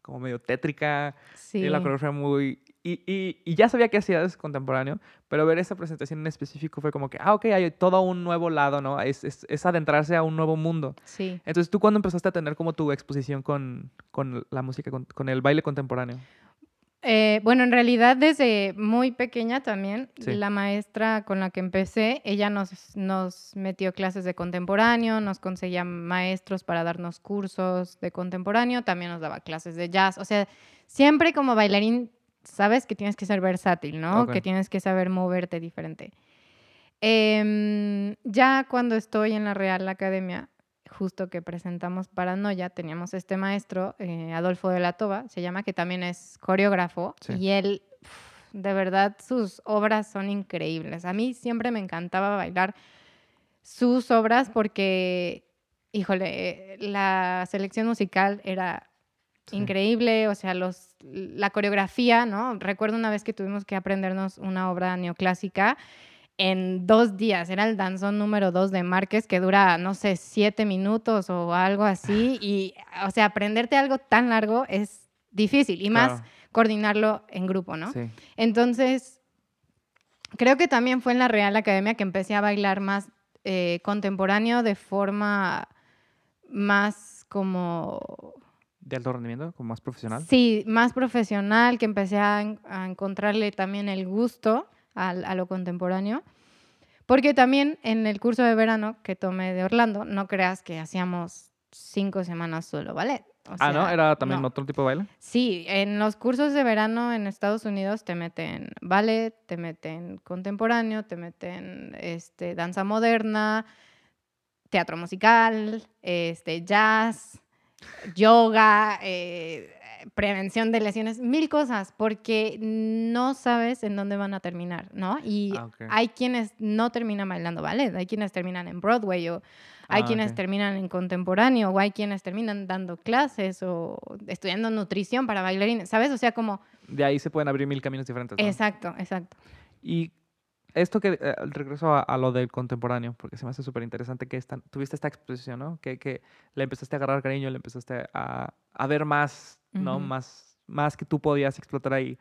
como medio tétrica, Sí. y la coreografía muy... Y, y, y ya sabía que hacías contemporáneo, pero ver esa presentación en específico fue como que, ah, ok, hay todo un nuevo lado, ¿no? Es, es, es adentrarse a un nuevo mundo. Sí. Entonces, ¿tú cuándo empezaste a tener como tu exposición con, con la música, con, con el baile contemporáneo? Eh, bueno, en realidad desde muy pequeña también, Sí. la maestra con la que empecé, ella nos, nos metió clases de contemporáneo, nos conseguía maestros para darnos cursos de contemporáneo, también nos daba clases de jazz. O sea, siempre como bailarín sabes que tienes que ser versátil, ¿no? Que tienes que saber moverte diferente. Em, ya cuando estoy en la Real Academia, justo que presentamos Paranoia, teníamos este maestro, eh, Adolfo de la Toba, se llama, que también es coreógrafo, Sí. y él, de verdad, sus obras son increíbles. A mí siempre me encantaba bailar sus obras porque, híjole, eh, la selección musical era Sí. increíble, o sea, los, la coreografía, ¿no? Recuerdo una vez que tuvimos que aprendernos una obra neoclásica en dos días, era el danzón número dos de Márquez, que dura, no sé, siete minutos o algo así, y, o sea, aprenderte algo tan largo es difícil, y más Claro, coordinarlo en grupo, ¿no? Sí. Entonces, creo que también fue en la Real Academia que empecé a bailar más eh, contemporáneo de forma más como ¿De alto rendimiento? ¿Como más profesional? Sí, más profesional, que empecé a, a encontrarle también el gusto al- a, lo contemporáneo. Porque también en el curso de verano que tomé de Orlando, no creas que hacíamos cinco semanas solo ballet. O ah, ¿no? ¿Era también no. otro tipo de baile? Sí, en los cursos de verano en Estados Unidos te meten ballet, te meten contemporáneo, te meten este, danza moderna, teatro musical, este, jazz, yoga, eh, prevención de lesiones, mil cosas, porque no sabes en dónde van a terminar, ¿no? Y Ah, hay quienes no terminan bailando ballet, hay quienes terminan en Broadway o hay Ah, quienes terminan en contemporáneo o hay quienes terminan dando clases o estudiando nutrición para bailarines, ¿sabes? O sea, como... De ahí se pueden abrir mil caminos diferentes. ¿no? Exacto, exacto. Y esto que eh, regreso a, a lo del contemporáneo, porque se me hace súper interesante que esta- tuviste esta exposición, ¿no? Que, que le empezaste a agarrar cariño, le empezaste a, a ver más, ¿no? Ujú. Más, más que tú podías explotar ahí.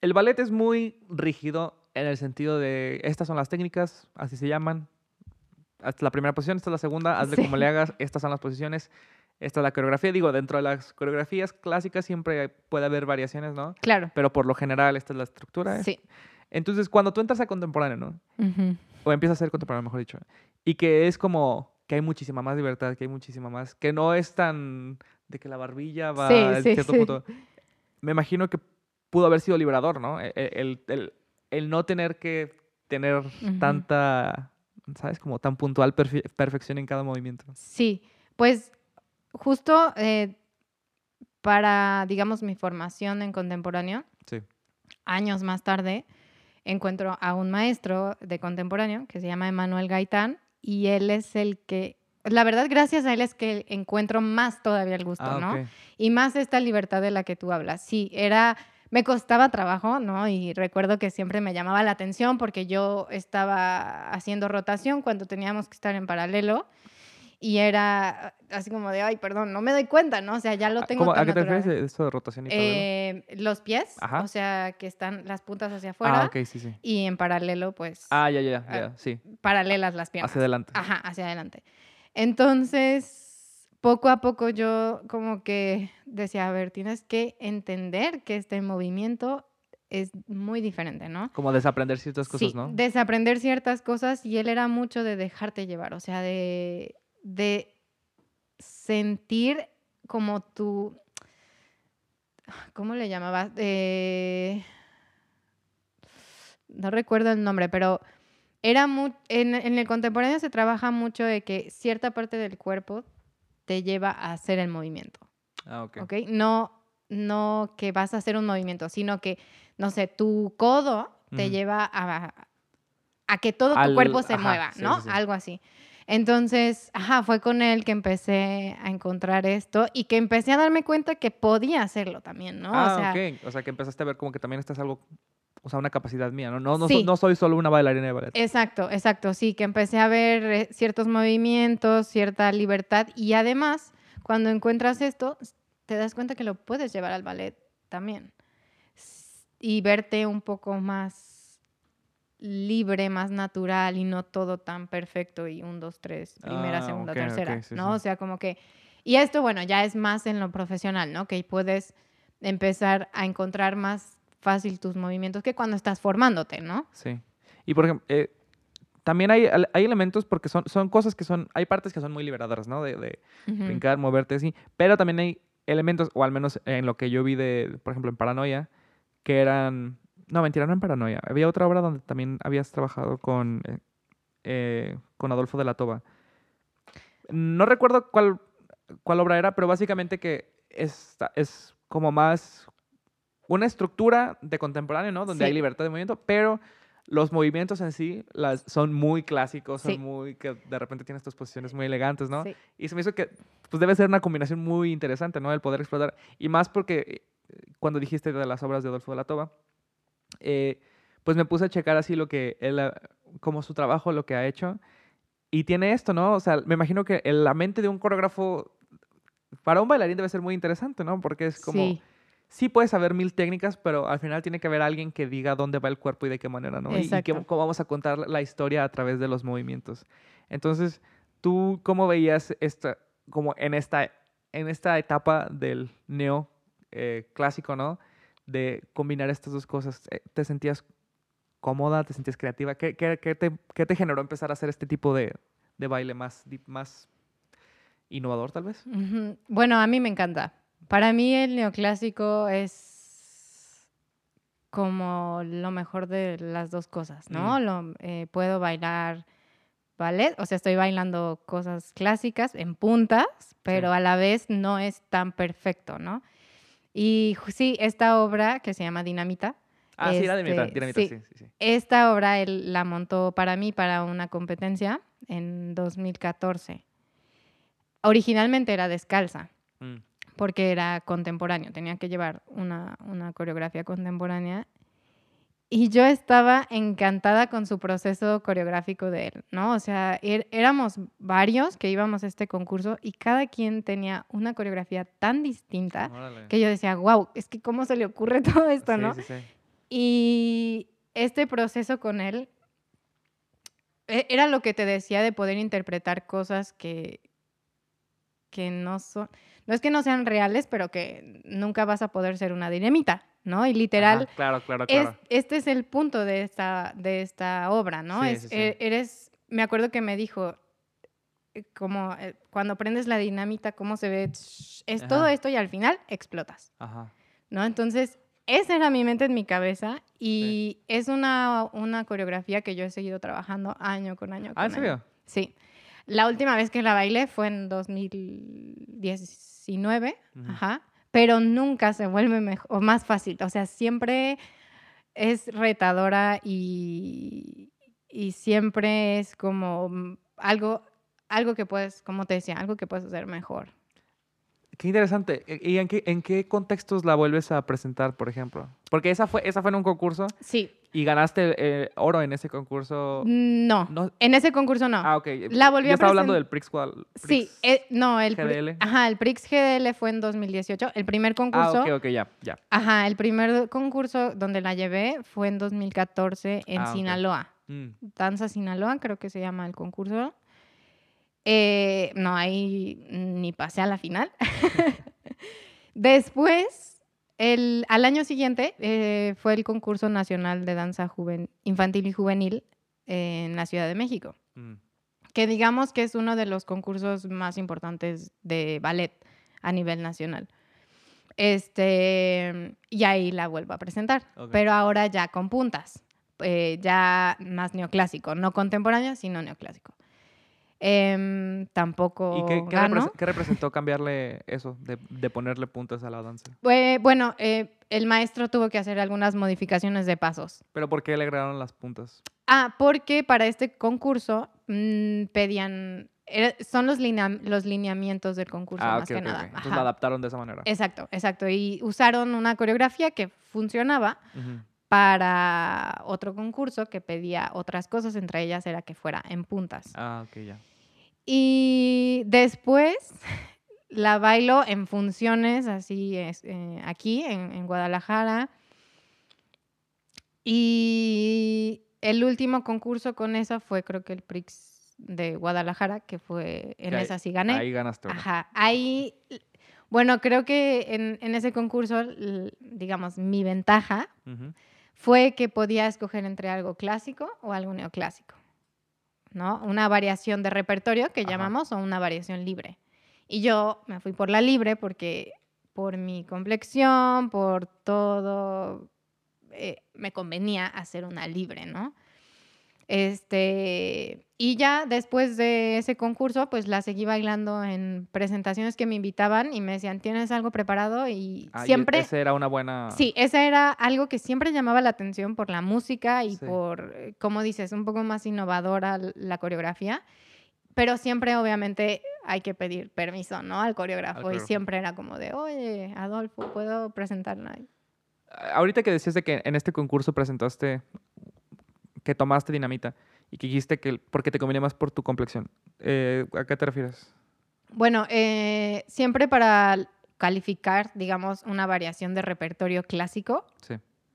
El ballet es muy rígido en el sentido de estas son las técnicas, así se llaman. Hasta la primera posición, esta es la segunda, hazle Sí. como le hagas, estas son las posiciones, esta es la coreografía. Digo, dentro de las coreografías clásicas siempre puede haber variaciones, ¿no? Claro. Pero por lo general esta es la estructura. Sí. Entonces, cuando tú entras a contemporáneo, ¿no? O empiezas a ser contemporáneo, mejor dicho, y que es como que hay muchísima más libertad, que hay muchísima más, que no es tan de que la barbilla va Sí, a sí, cierto sí. punto. Me imagino que pudo haber sido liberador, ¿no? E- e- El, el- el no tener que tener tanta, ¿sabes? Como tan puntual perfe- perfección en cada movimiento. Sí, pues justo eh, para, digamos, mi formación en contemporáneo, Sí. años más tarde, encuentro a un maestro de contemporáneo que se llama Emanuel Gaitán y él es el que, la verdad, gracias a él es que encuentro más todavía el gusto, Ah, ¿no? Y más esta libertad de la que tú hablas. Sí, era, me costaba trabajo, ¿no? Y recuerdo que siempre me llamaba la atención porque yo estaba haciendo rotación cuando teníamos que estar en paralelo y era así como de, ay, perdón, no me doy cuenta, ¿no? O sea, ya lo Ah, tengo ¿cómo- ¿A qué te refieres de esto de rotación y? Eh, los pies, Ajá. o sea, que están las puntas hacia afuera Ah, ok, sí, sí. y en paralelo, pues, Ah, ya, ya, Ah, ya, sí. paralelas las piernas. Hacia adelante. Ajá, hacia adelante. Entonces, poco a poco yo como que decía, a ver, tienes que entender que este movimiento es muy diferente, ¿no? Como desaprender ciertas cosas, Sí, ¿no? desaprender ciertas cosas y él era mucho de dejarte llevar, o sea, de, de sentir como tu, ¿cómo le llamabas? De no recuerdo el nombre, pero era mu- en, en el contemporáneo se trabaja mucho de que cierta parte del cuerpo te lleva a hacer el movimiento, Ah, ok. ¿ok? No, no que vas a hacer un movimiento, sino que, no sé, tu codo te lleva a, a que todo tu cuerpo se ajá, mueva, sí, ¿no? sí, sí. Algo así. Entonces, ajá, fue con él que empecé a encontrar esto y que empecé a darme cuenta que podía hacerlo también, ¿no? Ah, o sea. O sea, que empezaste a ver como que también estás algo, o sea, una capacidad mía, ¿no? No, no, Sí. so- no soy solo una bailarina de ballet. Exacto, exacto, sí, que empecé a ver eh, ciertos movimientos, cierta libertad y además, cuando encuentras esto, te das cuenta que lo puedes llevar al ballet también y verte un poco más libre, más natural y no todo tan perfecto y un, dos, tres, primera, Ah, segunda, tercera, sí, ¿no? sí. O sea, como que... Y esto, bueno, ya es más en lo profesional, ¿no? Que puedes empezar a encontrar más fácil tus movimientos que cuando estás formándote, ¿no? Sí. Y por ejemplo, eh, también hay, hay elementos porque son, son cosas que son, hay partes que son muy liberadoras, ¿no? De, de brincar, moverte así. Pero también hay elementos, o al menos en lo que yo vi de, por ejemplo, en Paranoia, que eran... No, mentira, no en Paranoia. Había otra obra donde también habías trabajado con, eh, eh, con Adolfo de la Toba. No recuerdo cuál, cuál obra era, pero básicamente que es, es como más una estructura de contemporáneo, ¿no? Donde Sí. hay libertad de movimiento, pero los movimientos en sí las, son muy clásicos, son Sí. muy que de repente tienes tus posiciones muy elegantes, ¿no? Sí. Y se me hizo que pues debe ser una combinación muy interesante, ¿no? El poder explotar. Y más porque eh, cuando dijiste de las obras de Adolfo de la Toba, eh, pues me puse a checar así lo que él, como su trabajo, lo que ha hecho. Y tiene esto, ¿no? O sea, me imagino que la mente de un coreógrafo para un bailarín debe ser muy interesante, ¿no? Porque es como, Sí. sí puedes saber mil técnicas, pero al final tiene que haber alguien que diga dónde va el cuerpo y de qué manera, ¿no? Y- Y, Exacto. qué- cómo vamos a contar la historia a través de los movimientos. Entonces, ¿tú cómo veías esta, como en esta, en esta etapa del neo eh, clásico, ¿no? De combinar estas dos cosas. Eh, ¿Te sentías cómoda? ¿Te sentías creativa? ¿Qué, qué- qué te, qué te generó empezar a hacer este tipo de, de baile más, más innovador, tal vez? Bueno, a mí me encanta. Para mí el neoclásico es como lo mejor de las dos cosas, ¿no? Mm. Lo- eh, puedo bailar ballet, o sea, estoy bailando cosas clásicas en puntas, pero a la vez no es tan perfecto, ¿no? Y sí, esta obra que se llama Dinamita, Ah, sí, la Este, dinamita, dinamita, sí. sí, sí, sí. esta obra él la montó para mí para una competencia en 2014. Originalmente era descalza, Mm. porque era contemporáneo, tenía que llevar una, una coreografía contemporánea. Y yo estaba encantada con su proceso coreográfico de él, ¿no? O sea, er- éramos varios que íbamos a este concurso y cada quien tenía una coreografía tan distinta Órale. que yo decía, wow, es que cómo se le ocurre todo esto, Sí, ¿no? sí, sí. Y este proceso con él e- era lo que te decía de poder interpretar cosas que, que no son, no es que no sean reales, pero que nunca vas a poder ser una dinamita, ¿no? Y literal, Ajá, claro, claro, es- claro. este es el punto de esta, de esta obra, ¿no? Sí, es, sí, sí. e- Eres, me acuerdo que me dijo, eh, como eh, cuando prendes la dinamita, cómo se ve, es todo esto y al final explotas. Ajá. ¿no? Entonces, esa era mi mente en mi cabeza y es una, una coreografía que yo he seguido trabajando año con año. Ah, ¿en con año. serio? Sí. La última vez que la bailé fue en 2019, Ujú. ajá, pero nunca se vuelve mejor, o más fácil, o sea, siempre es retadora y, y siempre es como mm, algo, algo que puedes, como te decía, algo que puedes hacer mejor. Qué interesante. ¿Y en qué, en qué contextos la vuelves a presentar, por ejemplo? Porque esa fue, esa fue en un concurso Sí, y ganaste eh, oro en ese concurso. no, No. en ese concurso no. Ah, ok. La volví Yo a estaba hablando del Prix, Guadal- Sí, Prix- eh, no, el GDL. ajá, el Prix GDL fue en 2018, el primer Ah, concurso. ok, ok, ya, ya. Ajá, el primer concurso donde la llevé fue en 2014 en Ah, ok. Sinaloa. Mm, Danza Sinaloa, creo que se llama el concurso. Eh, no, ahí ni pasé a la final. Después, el, al año siguiente, eh, fue el concurso nacional de danza juven- infantil y juvenil en la Ciudad de México mm. que digamos que es uno de los concursos más importantes de ballet a nivel nacional. Este, y ahí la vuelvo a presentar, pero ahora ya con puntas, eh, ya más neoclásico, no contemporáneo, sino neoclásico. Em, tampoco ¿Y qué, representó cambiarle eso, de, de ponerle puntos a la danza? Bue- bueno, eh, el maestro tuvo que hacer algunas modificaciones de pasos. ¿Pero por qué le agregaron las puntas? Ah, porque para este concurso mm, pedían, son los, linea- los lineamientos del concurso ah, más ok, que ok, nada. ok. Entonces la adaptaron de esa manera. Exacto, exacto. Y usaron una coreografía que funcionaba. Para otro concurso que pedía otras cosas, entre ellas era que fuera en puntas. Ah, ok, ya. Y después la bailo en funciones, así es, eh, aquí en, en Guadalajara. Y el último concurso con esa fue creo que el Prix de Guadalajara, que fue en Que esa sí gané. Ahí ganaste. Ajá, ahí, bueno, creo que en, en ese concurso, digamos, mi ventaja. Fue que podía escoger entre algo clásico o algo neoclásico, ¿no? Una variación de repertorio que Ajá. llamamos o una variación libre. Y yo me fui por la libre porque por mi complexión, por todo, eh, me convenía hacer una libre, ¿no? Este, y ya después de ese concurso, pues la seguí bailando en presentaciones que me invitaban y me decían, ¿tienes algo preparado? Y Ah, y siempre... Ese era una buena... Sí, esa era algo que siempre llamaba la atención por la música y Sí. por, eh, como dices, un poco más innovadora la coreografía. Pero siempre, obviamente, hay que pedir permiso, ¿no? Al coreógrafo. Y coreógrafo. siempre era como de, oye, Adolfo, ¿puedo presentarla? Ahorita que decías de que en este concurso presentaste, que tomaste dinamita y que dijiste que porque te convenía más por tu complexión, eh, ¿a qué te refieres? Bueno, eh, siempre para calificar, digamos, una variación de repertorio clásico, Sí.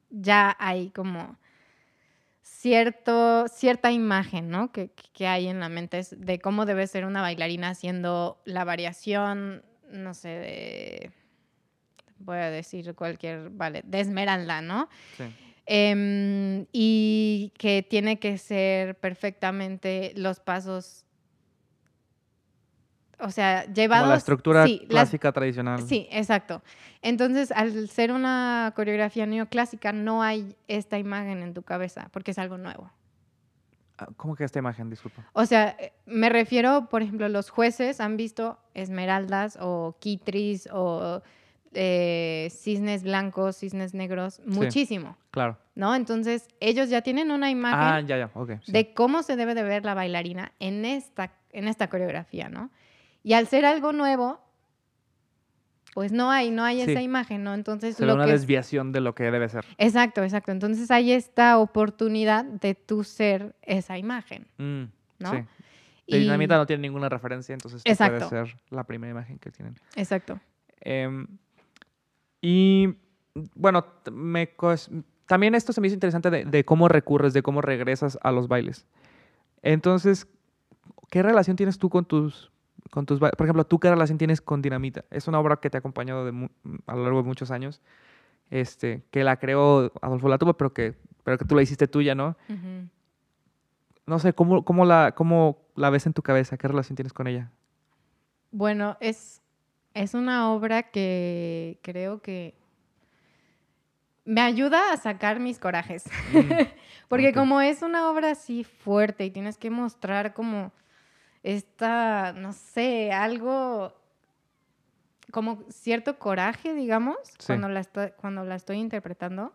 ya hay como cierto, cierta imagen, ¿no? Que, que hay en la mente de cómo debe ser una bailarina haciendo la variación, no sé, de, voy a decir cualquier, vale, de Esmeralda, ¿no? Sí. Em, y que tiene que ser perfectamente los pasos, o sea, llevados... Como la estructura sí, clásica tradicional. Sí, exacto. Entonces, al ser una coreografía neoclásica, no hay esta imagen en tu cabeza, porque es algo nuevo. Ah, ¿Cómo que esta imagen? Disculpa. O sea, eh, me refiero, por ejemplo, los jueces han visto esmeraldas o quitris o eh, cisnes blancos, cisnes negros, muchísimo, Claro. ¿no? Entonces, ellos ya tienen una imagen Ah, ya, ya. Ok. sí. de cómo se debe de ver la bailarina en esta, en esta coreografía, ¿no? Y al ser algo nuevo, pues no hay, no hay Sí. esa imagen, ¿no? Entonces Se ve lo una que desviación de lo que debe ser. Exacto, exacto. Entonces hay esta oportunidad de tú ser esa imagen, Mm, ¿no? Y- dinamita no tiene ninguna referencia, entonces puede ser la primera imagen que tienen. Exacto. Em, y bueno, me también esto se me hizo interesante de, de cómo recurres, de cómo regresas a los bailes. Entonces, ¿qué relación tienes tú con tus, con tus ba- Por ejemplo, ¿tú qué relación tienes con Dinamita? Es una obra que te ha acompañado de a lo largo de muchos años, este, que la creó Adolfo Latuba, pero que, pero que tú la hiciste tuya, ¿no? Ujú. No sé, ¿cómo, cómo, la, ¿cómo la ves en tu cabeza? ¿Qué relación tienes con ella? Bueno, es, es una obra que creo que me ayuda a sacar mis corajes. Porque ok. como es una obra así fuerte y tienes que mostrar como esta, no sé, algo como cierto coraje, digamos, Sí. cuando, la estoy, cuando la estoy interpretando,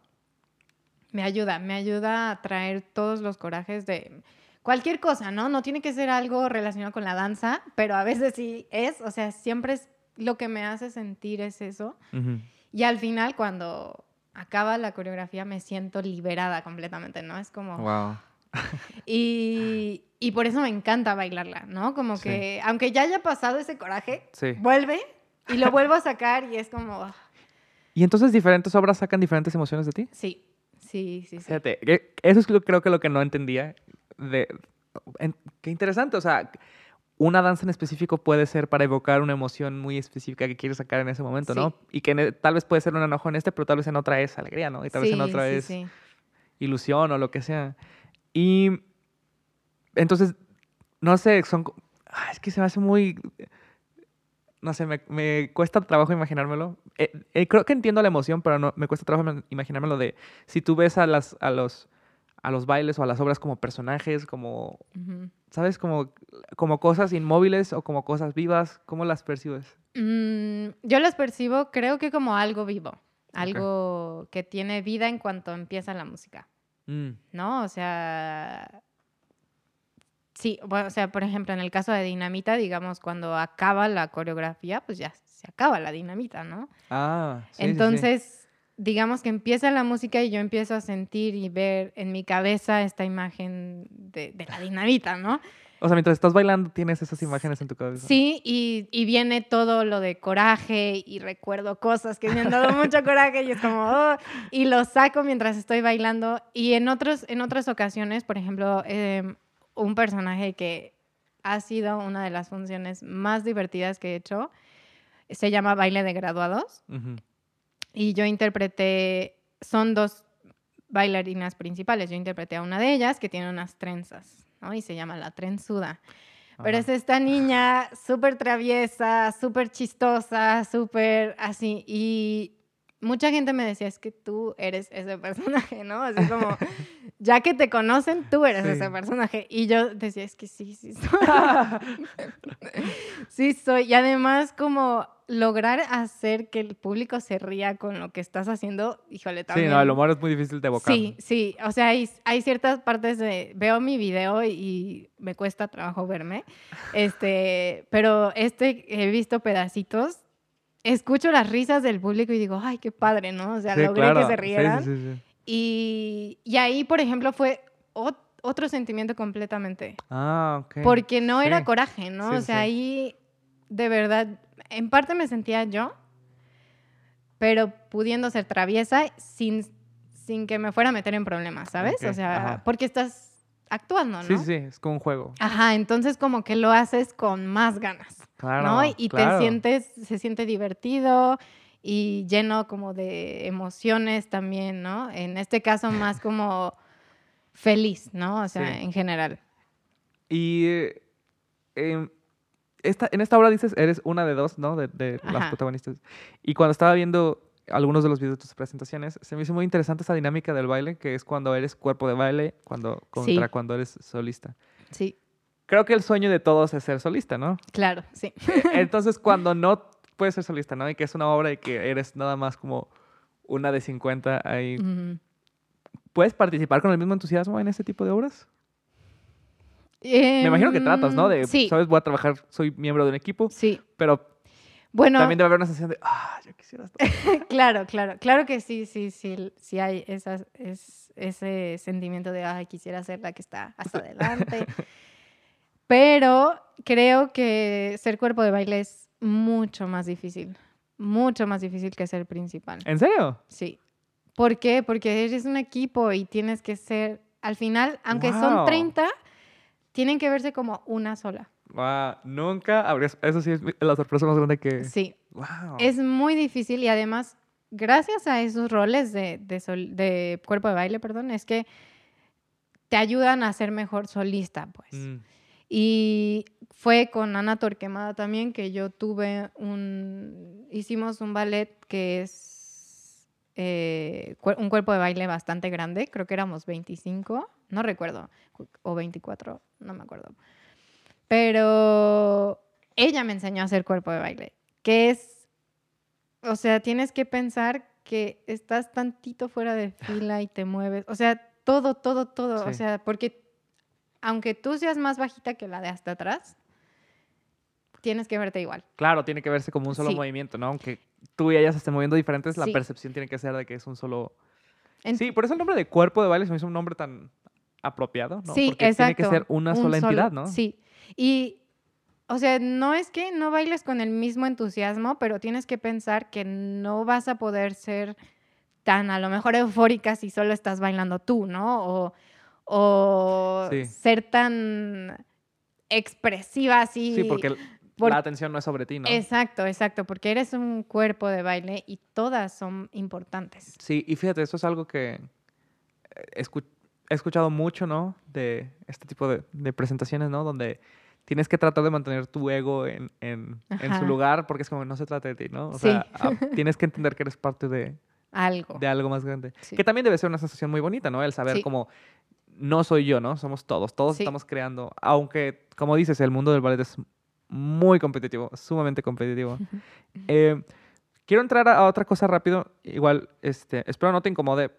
me ayuda, me ayuda a traer todos los corajes de cualquier cosa, ¿no? No tiene que ser algo relacionado con la danza, pero a veces sí es, o sea, siempre es lo que me hace sentir es eso. Y al final, cuando acaba la coreografía, me siento liberada completamente, ¿no? Es como... Wow. Y, y por eso me encanta bailarla, ¿no? Como Sí. que, aunque ya haya pasado ese coraje, Sí. vuelve y lo vuelvo a sacar y es como, ah, ¿Y entonces diferentes obras sacan diferentes emociones de ti? sí, sí, sí, sí. Fíjate, eso es lo, creo que lo que no entendía. De, en- qué interesante, o sea, una danza en específico puede ser para evocar una emoción muy específica que quieres sacar en ese momento, ¿no? Y que tal vez puede ser un enojo en este, pero tal vez en otra es alegría, ¿no? Y tal vez en otra sí, es ilusión o lo que sea. Y entonces, no sé, son... ah, es que se me hace muy... No sé, me, me cuesta trabajo imaginármelo. Eh, eh, creo que entiendo la emoción, pero no, me cuesta trabajo ima- imaginármelo de si tú ves a, las, a los a los bailes o a las obras como personajes, como. ¿Sabes? Como, como cosas inmóviles o como cosas vivas. ¿Cómo las percibes? Mm, yo las percibo, creo que como algo vivo, algo que tiene vida en cuanto empieza la música, Mm, ¿no? O sea, sí, bueno, o sea, por ejemplo, en el caso de Dinamita, digamos, cuando acaba la coreografía, pues ya se acaba la dinamita, ¿no? Ah, sí, sí, sí. Digamos que empieza la música y yo empiezo a sentir y ver en mi cabeza esta imagen de, de la dinamita, ¿no? O sea, mientras estás bailando tienes esas imágenes en tu cabeza. Sí, y, y viene todo lo de coraje y recuerdo cosas que me han dado mucho coraje y es como, oh, y lo saco mientras estoy bailando. Y en, otros, en otras ocasiones, por ejemplo, eh, un personaje que ha sido una de las funciones más divertidas que he hecho, se llama Baile de Graduados. Ujú. Y yo interpreté, son dos bailarinas principales. Yo interpreté a una de ellas que tiene unas trenzas, ¿no? Y se llama la trenzuda. Pero es esta niña súper traviesa, súper chistosa, súper así. Y mucha gente me decía, es que tú eres ese personaje, ¿no? Así como, ya que te conocen, tú eres Sí. ese personaje. Y yo decía, es que sí, sí soy. sí soy. Y además como lograr hacer que el público se ría con lo que estás haciendo, híjole, Sí, también. no, el humor es muy difícil de evocar. Sí, sí, o sea, hay, hay ciertas partes de, veo mi video y me cuesta trabajo verme, este, pero este he visto pedacitos, escucho las risas del público y digo, ay, qué padre, ¿no? O sea, Sí, logré claro. que se rieran. sí, sí, sí. Y, y ahí, por ejemplo, fue ot- otro sentimiento completamente, Ah, ok. porque no era coraje, ¿no? O sea, ahí de verdad, en parte me sentía yo, pero pudiendo ser traviesa sin, sin que me fuera a meter en problemas, ¿sabes? Ok, O sea, ajá. porque estás actuando, ¿no? Sí, sí, es como un juego. Ajá, entonces como que lo haces con más ganas, Claro. ¿no? Y claro. te sientes, se siente divertido y lleno como de emociones también, ¿no? En este caso más como feliz, ¿no? O sea, Sí. en general. Y eh, em, esta, en esta obra dices, eres una de dos, ¿no? De, de las protagonistas. Y cuando estaba viendo algunos de los videos de tus presentaciones, se me hizo muy interesante esa dinámica del baile, que es cuando eres cuerpo de baile, cuando contra Sí. cuando eres solista. Sí, Creo que el sueño de todos es ser solista, ¿no? claro, sí. Entonces, cuando no puedes ser solista, ¿no? Y que es una obra y que eres nada más como una de 50 ahí. ¿Puedes participar con el mismo entusiasmo en este tipo de obras? Me imagino que tratas, ¿no? De, Em, sí, sabes, voy a trabajar, soy miembro de un equipo, sí. pero Bueno, también debe haber una sensación de, ah, yo quisiera estar. claro, claro, claro que sí, sí, sí, sí hay esas, es, ese sentimiento de, ay, quisiera ser la que está hasta adelante. Pero creo que ser cuerpo de baile es mucho más difícil, mucho más difícil que ser principal. ¿En serio? Sí. ¿Por qué? Porque eres un equipo y tienes que ser, al final, aunque son Wow. 30, tienen que verse como una sola. Wow, nunca habrías. Eso sí es la sorpresa más grande que. Sí, Wow. Es muy difícil y además, gracias a esos roles de, de sol- de cuerpo de baile, perdón, es que te ayudan a ser mejor solista, pues. Mm, Y fue con Ana Torquemada también que yo tuve un... Hicimos un ballet que es eh, un cuerpo de baile bastante grande, creo que éramos 25, no recuerdo, cu- o 24, no me acuerdo. Pero ella me enseñó a hacer cuerpo de baile, que es, o sea, tienes que pensar que estás tantito fuera de fila y te mueves, o sea, todo, todo, todo, o sea, porque aunque tú seas más bajita que la de hasta atrás, tienes que verte igual. Claro, tiene que verse como un solo Sí. movimiento, ¿no? Aunque tú y ella se estén moviendo diferentes, la percepción tiene que ser de que es un solo. En- Sí, por eso el nombre de cuerpo de baile se me hizo un nombre tan apropiado, ¿no? Sí, Porque exacto. tiene que ser una un sola solo- entidad, ¿no? Sí. Y, o sea, no es que no bailes con el mismo entusiasmo, pero tienes que pensar que no vas a poder ser tan a lo mejor eufórica si solo estás bailando tú, ¿no? O, o Sí. ser tan expresiva así. Sí, porque el- la atención no es sobre ti, ¿no? Exacto, exacto, porque eres un cuerpo de baile y todas son importantes. Sí, y fíjate, eso es algo que eh, escu- he escuchado mucho, ¿no? De este tipo de, de presentaciones, ¿no? Donde tienes que tratar de mantener tu ego en, en- en Ajá. su lugar porque es como no se trata de ti, ¿no? O Sí. sea, ah, tienes que entender que eres parte de, Algo. de algo más grande. Sí. Que también debe ser una sensación muy bonita, ¿no? El saber Sí. como no soy yo, ¿no? Somos todos, todos estamos creando, aunque, como dices, el mundo del ballet es muy competitivo, sumamente competitivo. Eh, quiero entrar a, a otra cosa rápido, igual, este, espero no te incomode.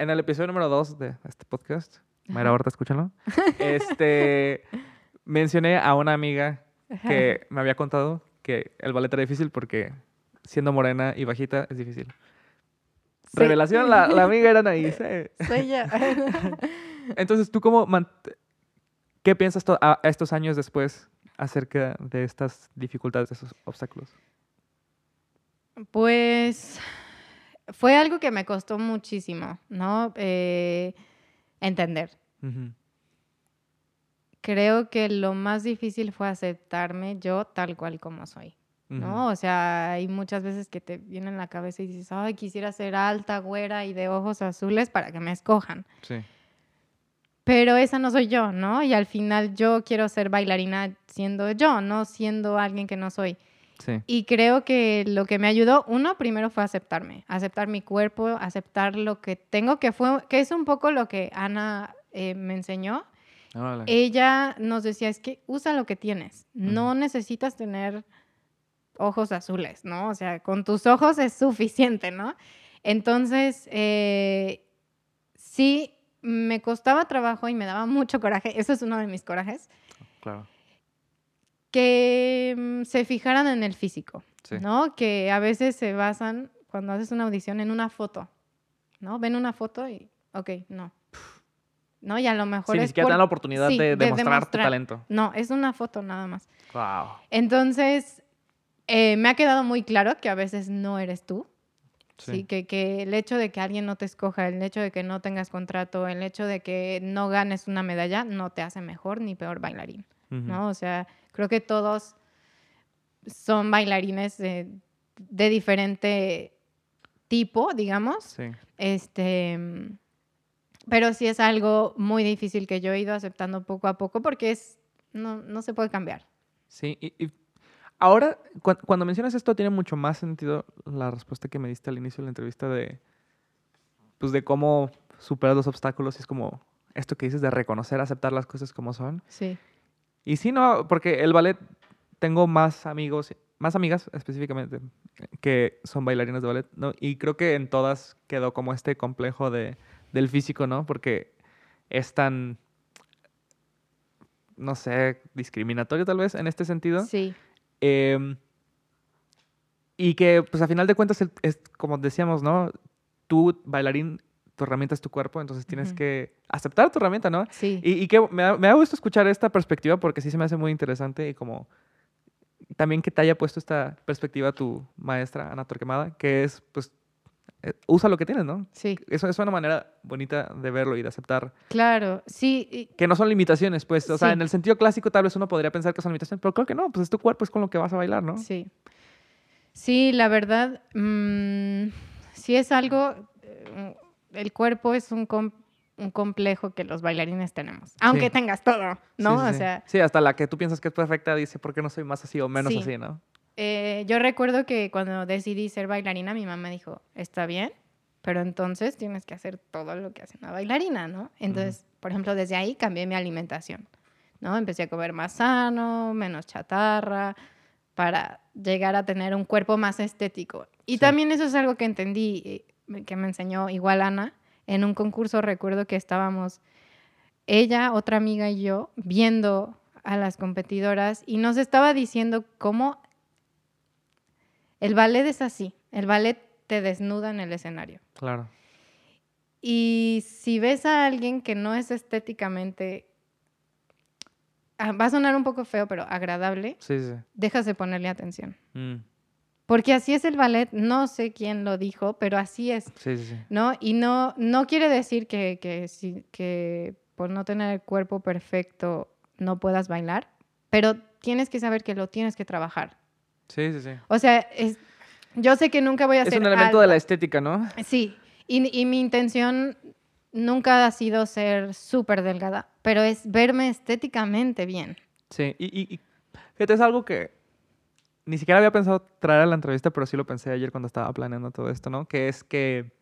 En el episodio número 2 de este podcast, Mayra. Horta, escúchalo, este, mencioné a una amiga que me había contado que el ballet era difícil porque siendo morena y bajita es difícil. Sí. Revelación, la, la amiga era Anaís. eh. Soy yo. Entonces, ¿tú cómo qué piensas a estos años después acerca de estas dificultades, de esos obstáculos? Pues fue algo que me costó muchísimo, ¿no? Eh, entender. Creo que lo más difícil fue aceptarme yo tal cual como soy, ¿no? O sea, hay muchas veces que te viene en la cabeza y dices, ay, quisiera ser alta, güera y de ojos azules para que me escojan. Sí. Pero esa no soy yo, ¿no? Y al final yo quiero ser bailarina siendo yo, no siendo alguien que no soy. Sí. Y creo que lo que me ayudó, uno, primero fue aceptarme, aceptar mi cuerpo, aceptar lo que tengo, que, fue, que es un poco lo que Ana eh, me enseñó. Ella nos decía, es que usa lo que tienes, no necesitas tener ojos azules, ¿no? O sea, con tus ojos es suficiente, ¿no? Entonces, eh, sí, me costaba trabajo y me daba mucho coraje, eso es uno de mis corajes, Claro. Que mm, se fijaran en el físico, Sí. ¿no? Que a veces se basan, cuando haces una audición, en una foto, ¿no? Ven una foto y, ok, no. ¿No? Y a lo mejor Sí, ni es siquiera te dan la oportunidad sí, de, de demostrar tu talento. No, es una foto nada más. Wow. Entonces, eh, me ha quedado muy claro que a veces no eres tú. Sí. que, que el hecho de que alguien no te escoja, el hecho de que no tengas contrato, el hecho de que no ganes una medalla, no te hace mejor ni peor bailarín, ¿no? O sea, creo que todos son bailarines de, de diferente tipo, digamos. Sí. Este, mm, pero sí es algo muy difícil que yo he ido aceptando poco a poco porque es, no, no se puede cambiar. Sí, y, y ahora, cu- cuando mencionas esto, tiene mucho más sentido la respuesta que me diste al inicio de la entrevista de, pues, de cómo superar los obstáculos. Y es como esto que dices de reconocer, aceptar las cosas como son. Sí. Y sí, no, porque el ballet, tengo más amigos, más amigas específicamente, que son bailarinas de ballet, ¿no? Y creo que en todas quedó como este complejo de, del físico, ¿no? Porque es tan, no sé, discriminatorio tal vez en este sentido. Sí. Em, y que, pues, a final de cuentas, es como decíamos, ¿no? Tú, bailarín, tu herramienta es tu cuerpo, entonces tienes que aceptar tu herramienta, ¿no? Sí. Y, y que me da, me da gusto escuchar esta perspectiva porque sí se me hace muy interesante y como también que te haya puesto esta perspectiva tu maestra, Ana Torquemada, que es, pues, eh, usa lo que tienes, ¿no? Sí, Eso es una manera bonita de verlo y de aceptar claro. Sí, y- que no son limitaciones, pues, o sea, en el sentido clásico tal vez uno podría pensar que son limitaciones, pero creo que no, pues es tu cuerpo, es con lo que vas a bailar, ¿no? Sí. Sí, la verdad, mm, sí es algo, eh, el cuerpo es un, com- un complejo que los bailarines tenemos, aunque Sí. tengas todo, ¿no? sí, o sea, Sí, hasta la que tú piensas que es perfecta dice, ¿por qué no soy más así o menos Sí. así, no? eh, yo recuerdo que cuando decidí ser bailarina, mi mamá dijo, está bien, pero entonces tienes que hacer todo lo que hace una bailarina, ¿no? Entonces, por ejemplo, desde ahí cambié mi alimentación, ¿no? Empecé a comer más sano, menos chatarra, para llegar a tener un cuerpo más estético. Y Sí. también eso es algo que entendí, eh, que me enseñó igual Ana, en un concurso recuerdo que estábamos ella, otra amiga y yo viendo a las competidoras y nos estaba diciendo cómo el ballet es así, el ballet te desnuda en el escenario. Claro. Y si ves a alguien que no es estéticamente, ah, va a sonar un poco feo, pero agradable, Sí, sí. dejas de ponerle atención. Mm, Porque así es el ballet, no sé quién lo dijo, pero así es. Sí, sí, sí. ¿no? Y no, no quiere decir que, que, que por no tener el cuerpo perfecto no puedas bailar, pero tienes que saber que lo tienes que trabajar. Sí, sí, sí. O sea, es, yo sé que nunca voy a Es ser un elemento de la estética, ¿no? Sí, y, y mi intención nunca ha sido ser súper delgada, pero es verme estéticamente bien. Sí, y, y, y fíjate, es algo que ni siquiera había pensado traer a la entrevista, pero sí lo pensé ayer cuando estaba planeando todo esto, ¿no? Que es que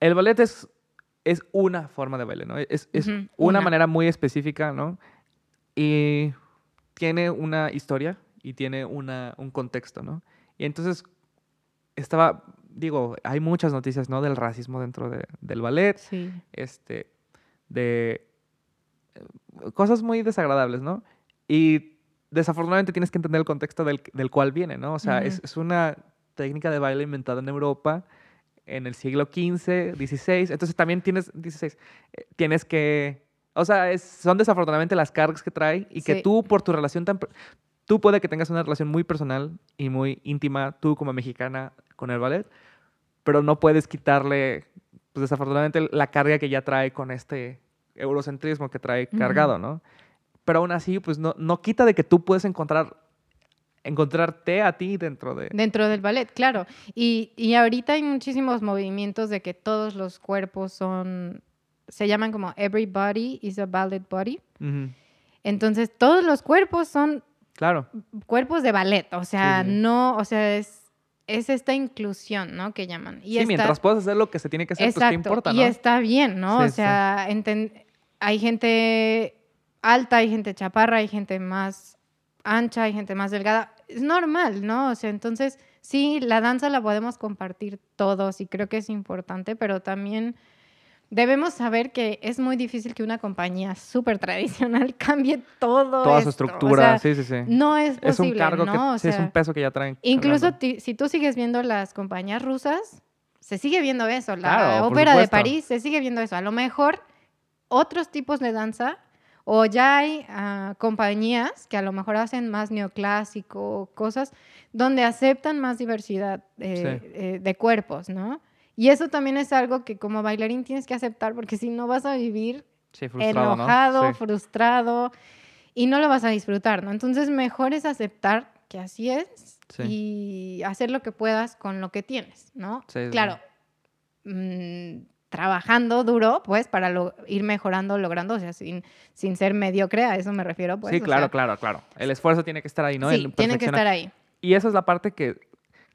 el ballet es es una forma de baile, ¿no? Es, es una, una. manera muy específica, ¿no? Y tiene una historia y tiene una, un contexto, ¿no? Y entonces estaba, digo, hay muchas noticias, ¿no? Del racismo dentro de- del ballet, Sí. este, de eh, cosas muy desagradables, ¿no? Y desafortunadamente tienes que entender el contexto del, del cual viene, ¿no? O sea, es, una técnica de baile inventada en Europa en el siglo XV, XVI, entonces también tienes, 16, eh, tienes que, o sea, es- son desafortunadamente las cargas que trae y que tú por tu relación tan, tú puede que tengas una relación muy personal y muy íntima, tú como mexicana con el ballet, pero no puedes quitarle, pues desafortunadamente, la carga que ya trae con este eurocentrismo que trae cargado, ¿no? Pero aún así, pues no, no quita de que tú puedes encontrar, encontrarte a ti dentro de... Dentro del ballet, claro. Y, y ahorita hay muchísimos movimientos de que todos los cuerpos son, se llaman como every body is a ballet body. Entonces, todos los cuerpos son Claro, cuerpos de ballet, o sea, Sí, sí. no, o sea, es, es esta inclusión, ¿no? Que llaman. Y sí, está- mientras puedas hacer lo que se tiene que hacer, pues Exacto, qué importa, y ¿no? está bien, ¿no? Sí, o sea, hay gente alta, hay gente chaparra, hay gente más ancha, hay gente más delgada. Es normal, ¿no? O sea, entonces, sí, la danza la podemos compartir todos y creo que es importante, pero también debemos saber que es muy difícil que una compañía súper tradicional cambie todo. Toda su. O estructura, sea, sí, sí, sí. No es posible, es un cargo ¿no? que, O es un peso que ya traen. Incluso si tú sigues viendo las compañías rusas, se sigue viendo eso. La Claro, ópera de. París se sigue viendo eso. A lo mejor otros tipos de danza, o ya hay ah, compañías que a lo mejor hacen más neoclásico, cosas donde aceptan más diversidad eh, Sí. eh, de cuerpos, ¿no? Y eso también es algo que como bailarín tienes que aceptar porque si no vas a vivir Sí, frustrado, enojado, ¿no? Sí. frustrado y no lo vas a disfrutar, ¿no? Entonces mejor es aceptar que así es y hacer lo que puedas con lo que tienes, ¿no? Claro, mm, trabajando duro, pues, para lo- ir mejorando, logrando, o sea, sin, sin ser mediocre, a eso me refiero, pues. sí, o claro, sea, claro, claro. El esfuerzo tiene que estar ahí, ¿no? sí, El tiene que estar ahí. Y esa es la parte que,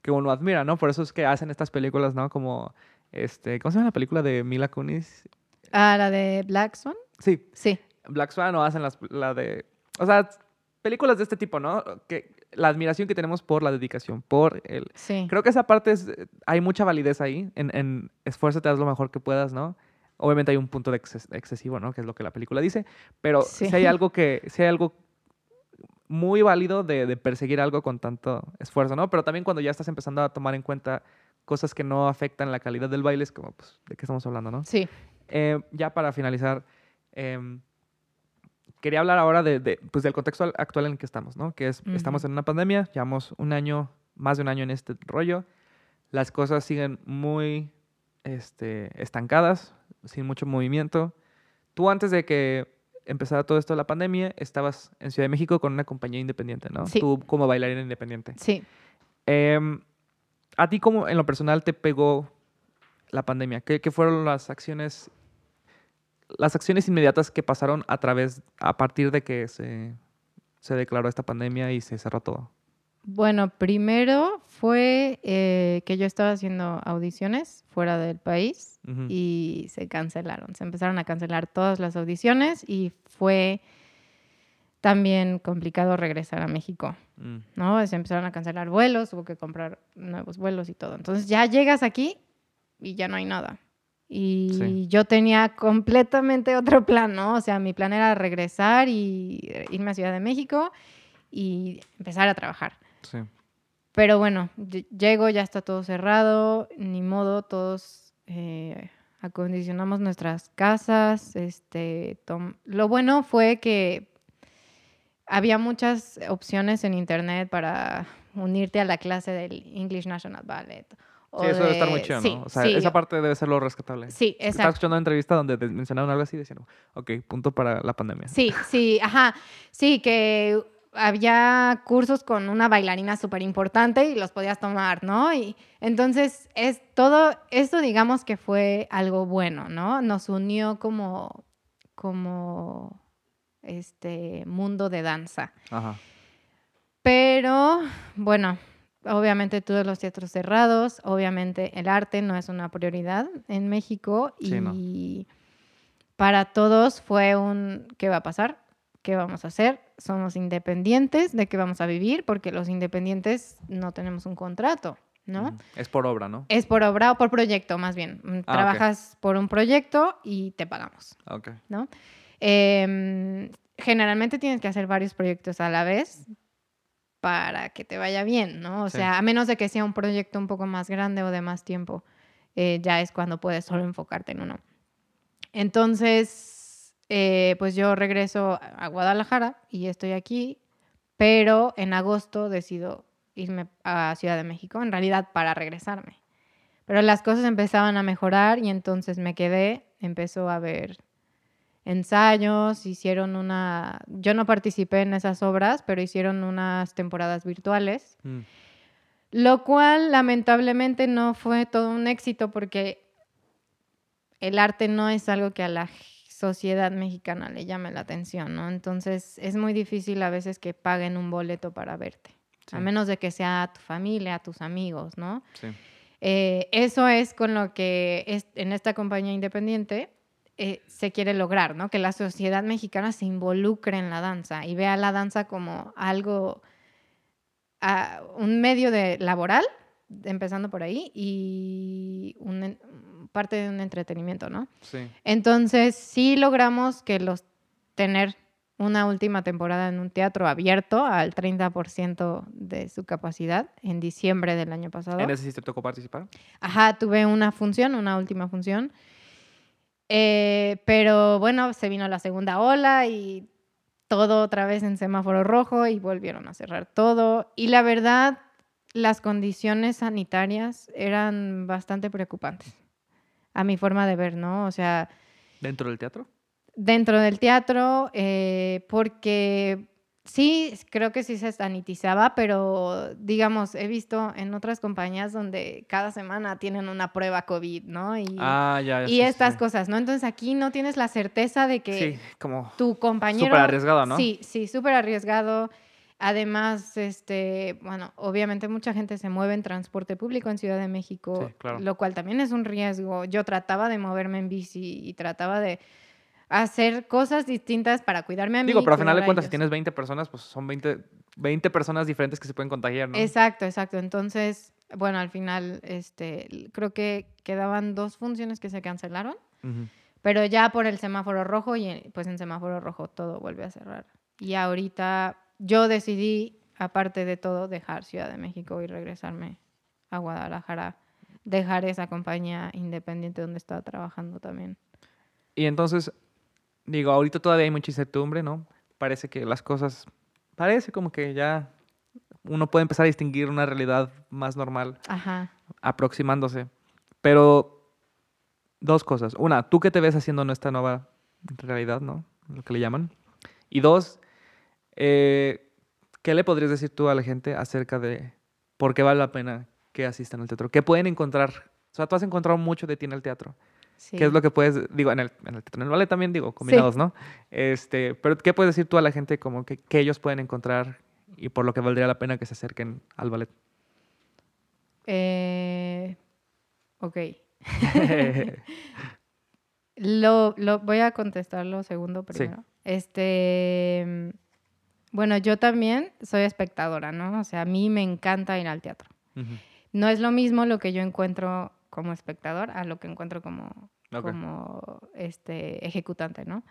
que uno admira, ¿no? Por eso es que hacen estas películas, ¿no? Como, este, ¿cómo se llama la película de Mila Kunis? Ah, la de Black Swan, Sí, sí, Black Swan o hacen las, la de... O sea, películas de este tipo, ¿no? Que la admiración que tenemos por la dedicación, por el... sí. Creo que esa parte es... Hay mucha validez ahí, en, en esfuérzate, haz lo mejor que puedas, ¿no? Obviamente hay un punto de exces- excesivo, ¿no? Que es lo que la película dice, pero Sí. si hay algo que... Si hay algo muy válido de, de perseguir algo con tanto esfuerzo, ¿no? Pero también cuando ya estás empezando a tomar en cuenta cosas que no afectan la calidad del baile, es como, pues, ¿de qué estamos hablando, no? Sí, Eh, ya para finalizar, em, quería hablar ahora de, de, pues, del contexto al- actual en el que estamos, ¿no? Que es, estamos en una pandemia, llevamos un año, más de un año en este rollo, las cosas siguen muy este, estancadas, sin mucho movimiento. Tú antes de que empezara todo esto de la pandemia, estabas en Ciudad de México con una compañía independiente, ¿no? Sí. Tú como bailarina independiente. sí. Em, ¿A ti cómo en lo personal te pegó la pandemia? ¿Qué, qué fueron las acciones, las acciones inmediatas que pasaron a través, a partir de que se, se declaró esta pandemia y se cerró todo? Bueno, primero fue eh, que yo estaba haciendo audiciones fuera del país y se cancelaron. Se empezaron a cancelar todas las audiciones y fue también complicado regresar a México, Mm, ¿no? Se empezaron a cancelar vuelos, hubo que comprar nuevos vuelos y todo. Entonces ya llegas aquí y ya no hay nada. Y Sí. yo tenía completamente otro plan, ¿no? O sea, mi plan era regresar y eh, irme a Ciudad de México y empezar a trabajar. sí. Pero bueno, ll- llego, ya está todo cerrado, ni modo, todos eh, acondicionamos nuestras casas. Este, Lo bueno fue que había muchas opciones en internet para unirte a la clase del English National Ballet. O Sí, eso debe estar muy chido, sí, ¿no? O sea, sí, esa parte debe ser lo rescatable. Sí, Estaba exacto. escuchando una entrevista donde te mencionaron algo así diciendo, ok, punto para la pandemia. Sí, sí, ajá. Sí, que había cursos con una bailarina súper importante y los podías tomar, ¿no? Y entonces es todo, esto digamos que fue algo bueno, ¿no? Nos unió como, como este mundo de danza. Ajá. Pero, bueno, obviamente todos los teatros cerrados, obviamente el arte no es una prioridad en México y Sí, no. para todos fue un ¿qué va a pasar? ¿Qué vamos a hacer? Somos independientes, ¿de qué vamos a vivir? Porque los independientes no tenemos un contrato, ¿no? Es por obra, ¿no? Es por obra o por proyecto, más bien. Mm, ok. Trabajas por un proyecto y te pagamos. Ok. ¿no? Em, generalmente tienes que hacer varios proyectos a la vez para que te vaya bien, ¿no? O Sí. sea, a menos de que sea un proyecto un poco más grande o de más tiempo, eh, ya es cuando puedes solo enfocarte en uno. Entonces, eh, pues yo regreso a Guadalajara y estoy aquí, pero en agosto decido irme a Ciudad de México, en realidad para regresarme. Pero las cosas empezaban a mejorar y entonces me quedé, empezó a haber ensayos, hicieron una... Yo no participé en esas obras, pero hicieron unas temporadas virtuales, Mm. lo cual lamentablemente no fue todo un éxito porque el arte no es algo que a la sociedad mexicana le llame la atención, ¿no? Entonces es muy difícil a veces que paguen un boleto para verte, a menos de que sea tu familia, tus amigos, ¿no? Sí. Eh, eso es con lo que es- en esta compañía independiente eh, se quiere lograr, ¿no? Que la sociedad mexicana se involucre en la danza y vea la danza como algo, ah, un medio de laboral, empezando por ahí, y un parte de un entretenimiento, ¿no? Sí. Entonces sí logramos que los tener una última temporada en un teatro abierto al 30% de su capacidad en diciembre del año pasado. ¿En ese sí te tocó participar? Ajá, tuve una función, una última función. Eh, pero bueno, se vino la segunda ola y todo otra vez en semáforo rojo y volvieron a cerrar todo. Y la verdad, las condiciones sanitarias eran bastante preocupantes, a mi forma de ver, ¿no? O sea, ¿Dentro del teatro? dentro del teatro, eh, porque sí, creo que sí se sanitizaba, pero digamos, he visto en otras compañías donde cada semana tienen una prueba COVID, ¿no? Y, Ah, ya, ya. y sí, estas sí. cosas, ¿no? Entonces aquí no tienes la certeza de que Sí, como tu compañero... súper arriesgado, ¿no? Sí, sí, súper arriesgado. Además, este, bueno, obviamente mucha gente se mueve en transporte público en Ciudad de México, Sí, claro. lo cual también es un riesgo. Yo trataba de moverme en bici y trataba de hacer cosas distintas para cuidarme a mí. Digo, pero al final de cuentas, si tienes 20 personas, pues son 20, 20 personas diferentes que se pueden contagiar, ¿no? Exacto, exacto. Entonces, bueno, al final, este, creo que quedaban dos funciones que se cancelaron, pero ya por el semáforo rojo y pues en semáforo rojo todo vuelve a cerrar. Y ahorita yo decidí, aparte de todo, dejar Ciudad de México y regresarme a Guadalajara, dejar esa compañía independiente donde estaba trabajando también. Y entonces, digo, ahorita todavía hay mucha incertidumbre, ¿no? Parece que las cosas, parece como que ya uno puede empezar a distinguir una realidad más normal Ajá. aproximándose. Pero dos cosas. Una, ¿tú qué te ves haciendo en esta nueva realidad, ¿no? Lo que le llaman. Y dos, eh, ¿qué le podrías decir tú a la gente acerca de por qué vale la pena que asistan al teatro? ¿Qué pueden encontrar? O sea, tú has encontrado mucho de ti en el teatro. Sí. ¿Qué es lo que puedes, digo, en el, en el teatro, en el ballet también, digo, combinados, ¿no? Este, pero ¿qué puedes decir tú a la gente como que, que ellos pueden encontrar y por lo que valdría la pena que se acerquen al ballet? Eh, ok. Lo, lo- voy a contestar lo segundo Sí. primero. Este, bueno, yo también soy espectadora, ¿no? O sea, a mí me encanta ir al teatro. No es lo mismo lo que yo encuentro como espectador a lo que encuentro como, Ok. como este, ejecutante, ¿no?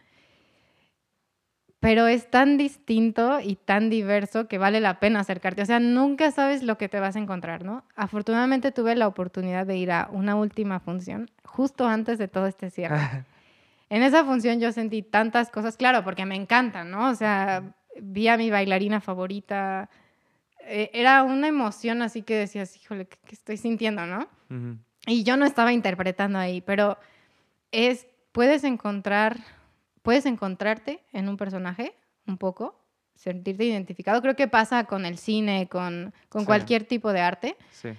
Pero es tan distinto y tan diverso que vale la pena acercarte. O sea, nunca sabes lo que te vas a encontrar, ¿no? Afortunadamente tuve la oportunidad de ir a una última función justo antes de todo este cierre. En esa función yo sentí tantas cosas, claro, porque me encantan, ¿no? O sea, vi a mi bailarina favorita. eh, era una emoción así que decías, híjole, ¿qué, estoy sintiendo, no? Ujú. Y yo no estaba interpretando ahí, pero es, puedes encontrar, puedes encontrarte en un personaje un poco, sentirte identificado. Creo que pasa con el cine, con, con Sí. cualquier tipo de arte. Sí.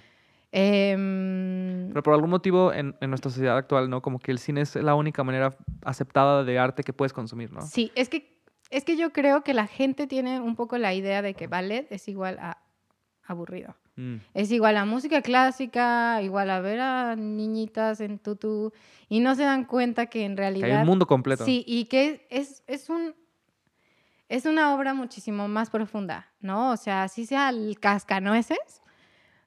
Em, Pero por algún motivo en, en nuestra sociedad actual, ¿no? Como que el cine es la única manera aceptada de arte que puedes consumir, ¿no? Sí, es que, es que yo creo que la gente tiene un poco la idea de que ballet es igual a aburrido. Mm. Es igual a música clásica, igual a ver a niñitas en tutú y no se dan cuenta que en Que hay realidad... un mundo completo. Sí, y que es, es un... Es una obra muchísimo más profunda, ¿no? O sea, así sea el cascanueces,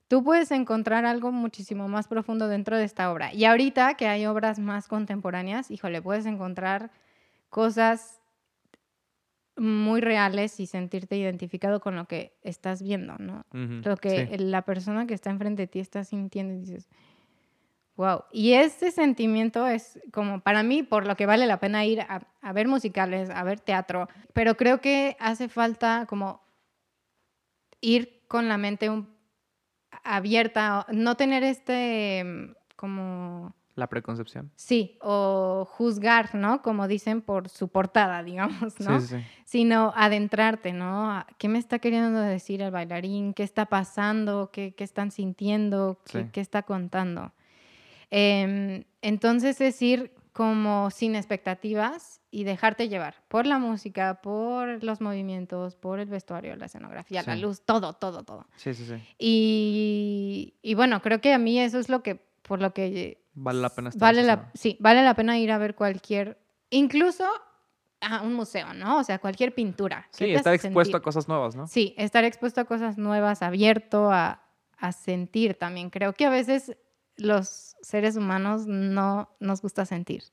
tú puedes encontrar algo muchísimo más profundo dentro de esta obra. Y ahorita que hay obras más contemporáneas, híjole, puedes encontrar cosas muy reales y sentirte identificado con lo que estás viendo, ¿no? Lo que sí. la persona que está enfrente de ti está sintiendo y dices, wow. Y ese sentimiento es como para mí por lo que vale la pena ir a, a ver musicales, a ver teatro, pero creo que hace falta como ir con la mente un- abierta, no tener este mm, como La preconcepción. sí, o juzgar, ¿no? Como dicen por su portada, digamos, ¿no? Sí, sí, sino adentrarte, ¿no? ¿Qué me está queriendo decir el bailarín? ¿Qué está pasando? ¿Qué, qué están sintiendo? ¿Qué, Sí. qué está contando? Em, entonces es ir como sin expectativas y dejarte llevar por la música, por los movimientos, por el vestuario, la escenografía, la luz, todo, todo, todo. Sí, sí, sí. Y, y bueno, creo que a mí eso es lo que, por lo que Vale la pena estar vale la, sí, vale la pena ir a ver cualquier, incluso a un museo, ¿no? O sea, cualquier pintura. ¿Qué Sí, estar expuesto a cosas nuevas, ¿no? Sí, estar expuesto a cosas nuevas, abierto a, a sentir también. Creo que a veces los seres humanos no nos gusta sentir,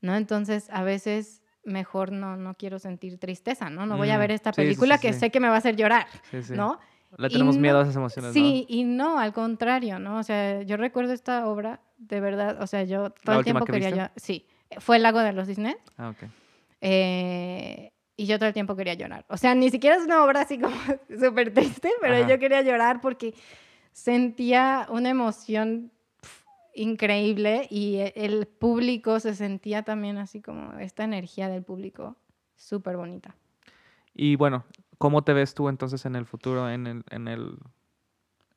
¿no? Entonces, a veces mejor no, no quiero sentir tristeza, ¿no? No voy a Mm, ver esta sí, sí, película sí, que sé que me va a hacer llorar. ¿no? Le tenemos no- miedo a esas emociones, Sí, y no, al contrario, ¿no? O sea, yo recuerdo esta obra, de verdad, o sea, yo todo el tiempo que quería llorar. Sí, fue El Lago de los Cisnes. ¿no? Ah, ok. eh, y yo todo el tiempo quería llorar. O sea, ni siquiera es una obra así como súper triste, pero Ajá. yo quería llorar porque sentía una emoción increíble y e- el público se sentía también así como esta energía del público súper bonita. Y bueno, ¿cómo te ves tú entonces en el futuro, en el, en el, en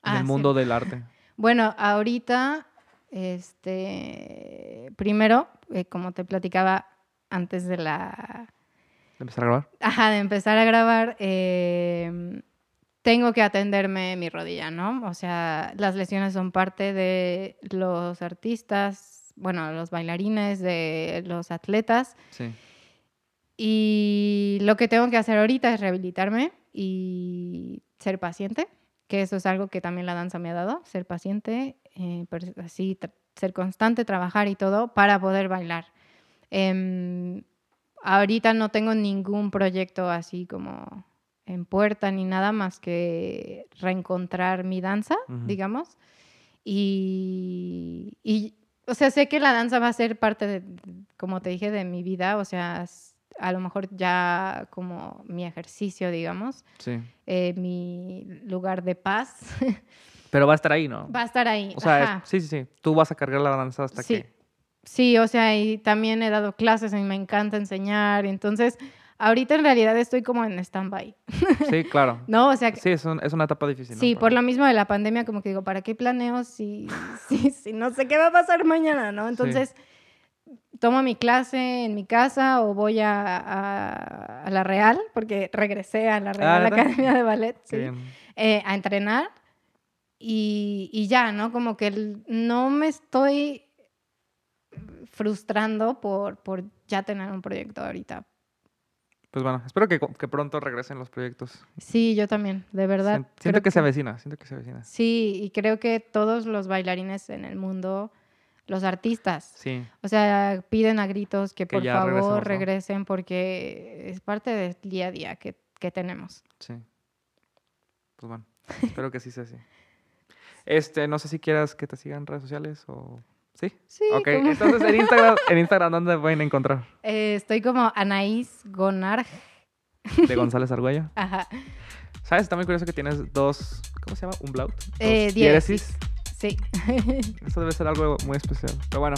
Ah, el sí. mundo del arte? Bueno, ahorita, este, primero, eh, como te platicaba antes de la, ¿De empezar a grabar? ajá, de empezar a grabar, eh, tengo que atenderme mi rodilla, ¿no? O sea, las lesiones son parte de los artistas, bueno, los bailarines, de los atletas. Sí. Y lo que tengo que hacer ahorita es rehabilitarme y ser paciente, que eso es algo que también la danza me ha dado, ser paciente, eh, per- así, ser constante, trabajar y todo para poder bailar. Em, ahorita no tengo ningún proyecto así como en puerta ni nada más que reencontrar mi danza, Ujú. digamos. Y, y, o sea, sé que la danza va a ser parte de, como te dije, de mi vida, o sea, a lo mejor ya como mi ejercicio, digamos, Sí. eh, mi lugar de paz, Pero va a estar ahí, ¿no? va a estar ahí. O sea, es- sí, sí, sí. Tú vas a cargar la danza hasta Sí. que... Sí, o sea, y también he dado clases y me encanta enseñar, entonces ahorita en realidad estoy como en stand-by, Sí, claro. ¿no? O sea, Sí, es, un- es una etapa difícil. ¿no? Sí, por lo mismo de la pandemia, como que digo, ¿para qué planeo si, si, si no sé qué va a pasar mañana, ¿no? Entonces, tomo mi clase en mi casa o voy a, a- a la Real, porque regresé a la Real ¿verdad? Academia de Ballet, sí, eh, a entrenar y, y ya, ¿no? Como que no me estoy frustrando por, por ya tener un proyecto ahorita. Pues bueno, espero que, que pronto regresen los proyectos. Sí, yo también, de verdad. Sien- Siento que se avecina, siento que se avecina. Sí, y creo que todos los bailarines en el mundo, los artistas, Sí, o sea, piden a gritos que, Que por favor regresen porque es parte del día a día que, que tenemos. sí. Pues bueno, espero que sí sea así. Este, no sé si quieras que te sigan redes sociales o... ¿Sí? Sí, ok, como- entonces en Instagram, en Instagram, ¿dónde te pueden encontrar? Eh, estoy como Anaís Gonar. De González Argüello. Ajá. ¿Sabes? También curioso que tienes dos... ¿Cómo se llama? ¿Un blaut? Dos Eh, diéresis. Sí. Eso debe ser algo muy especial. Pero bueno,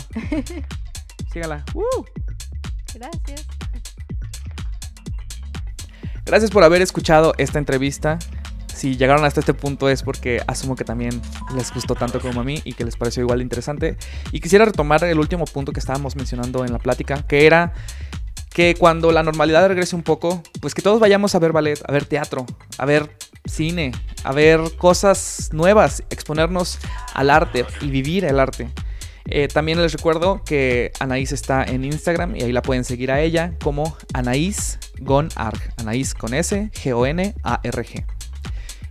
sígala. ¡Uh! Gracias. Gracias por haber escuchado esta entrevista. Si llegaron hasta este punto es porque asumo que también les gustó tanto como a mí y que les pareció igual interesante. Y quisiera retomar el último punto que estábamos mencionando en la plática, que era que cuando la normalidad regrese un poco, pues que todos vayamos a ver ballet, a ver teatro, a ver cine, a ver cosas nuevas, exponernos al arte y vivir el arte. Eh, también les recuerdo que Anaís está en Instagram y ahí la pueden seguir a ella como Anaís Gonarg. Anaís con S, G-O-N-A-R-G.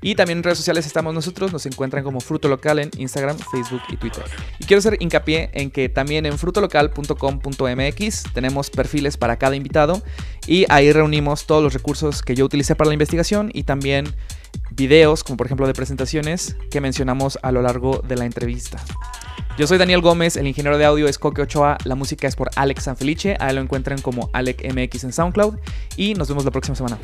Y también en redes sociales estamos nosotros, nos encuentran como Fruto Local en Instagram, Facebook y Twitter. Y quiero hacer hincapié en que también en frutolocal.com.mx tenemos perfiles para cada invitado y ahí reunimos todos los recursos que yo utilicé para la investigación y también videos, como por ejemplo de presentaciones, que mencionamos a lo largo de la entrevista. Yo soy Daniel Gómez, el ingeniero de audio es Coque Ochoa, la música es por Alex Sanfelice, ahí lo encuentran como AlecMX en SoundCloud y nos vemos la próxima semana.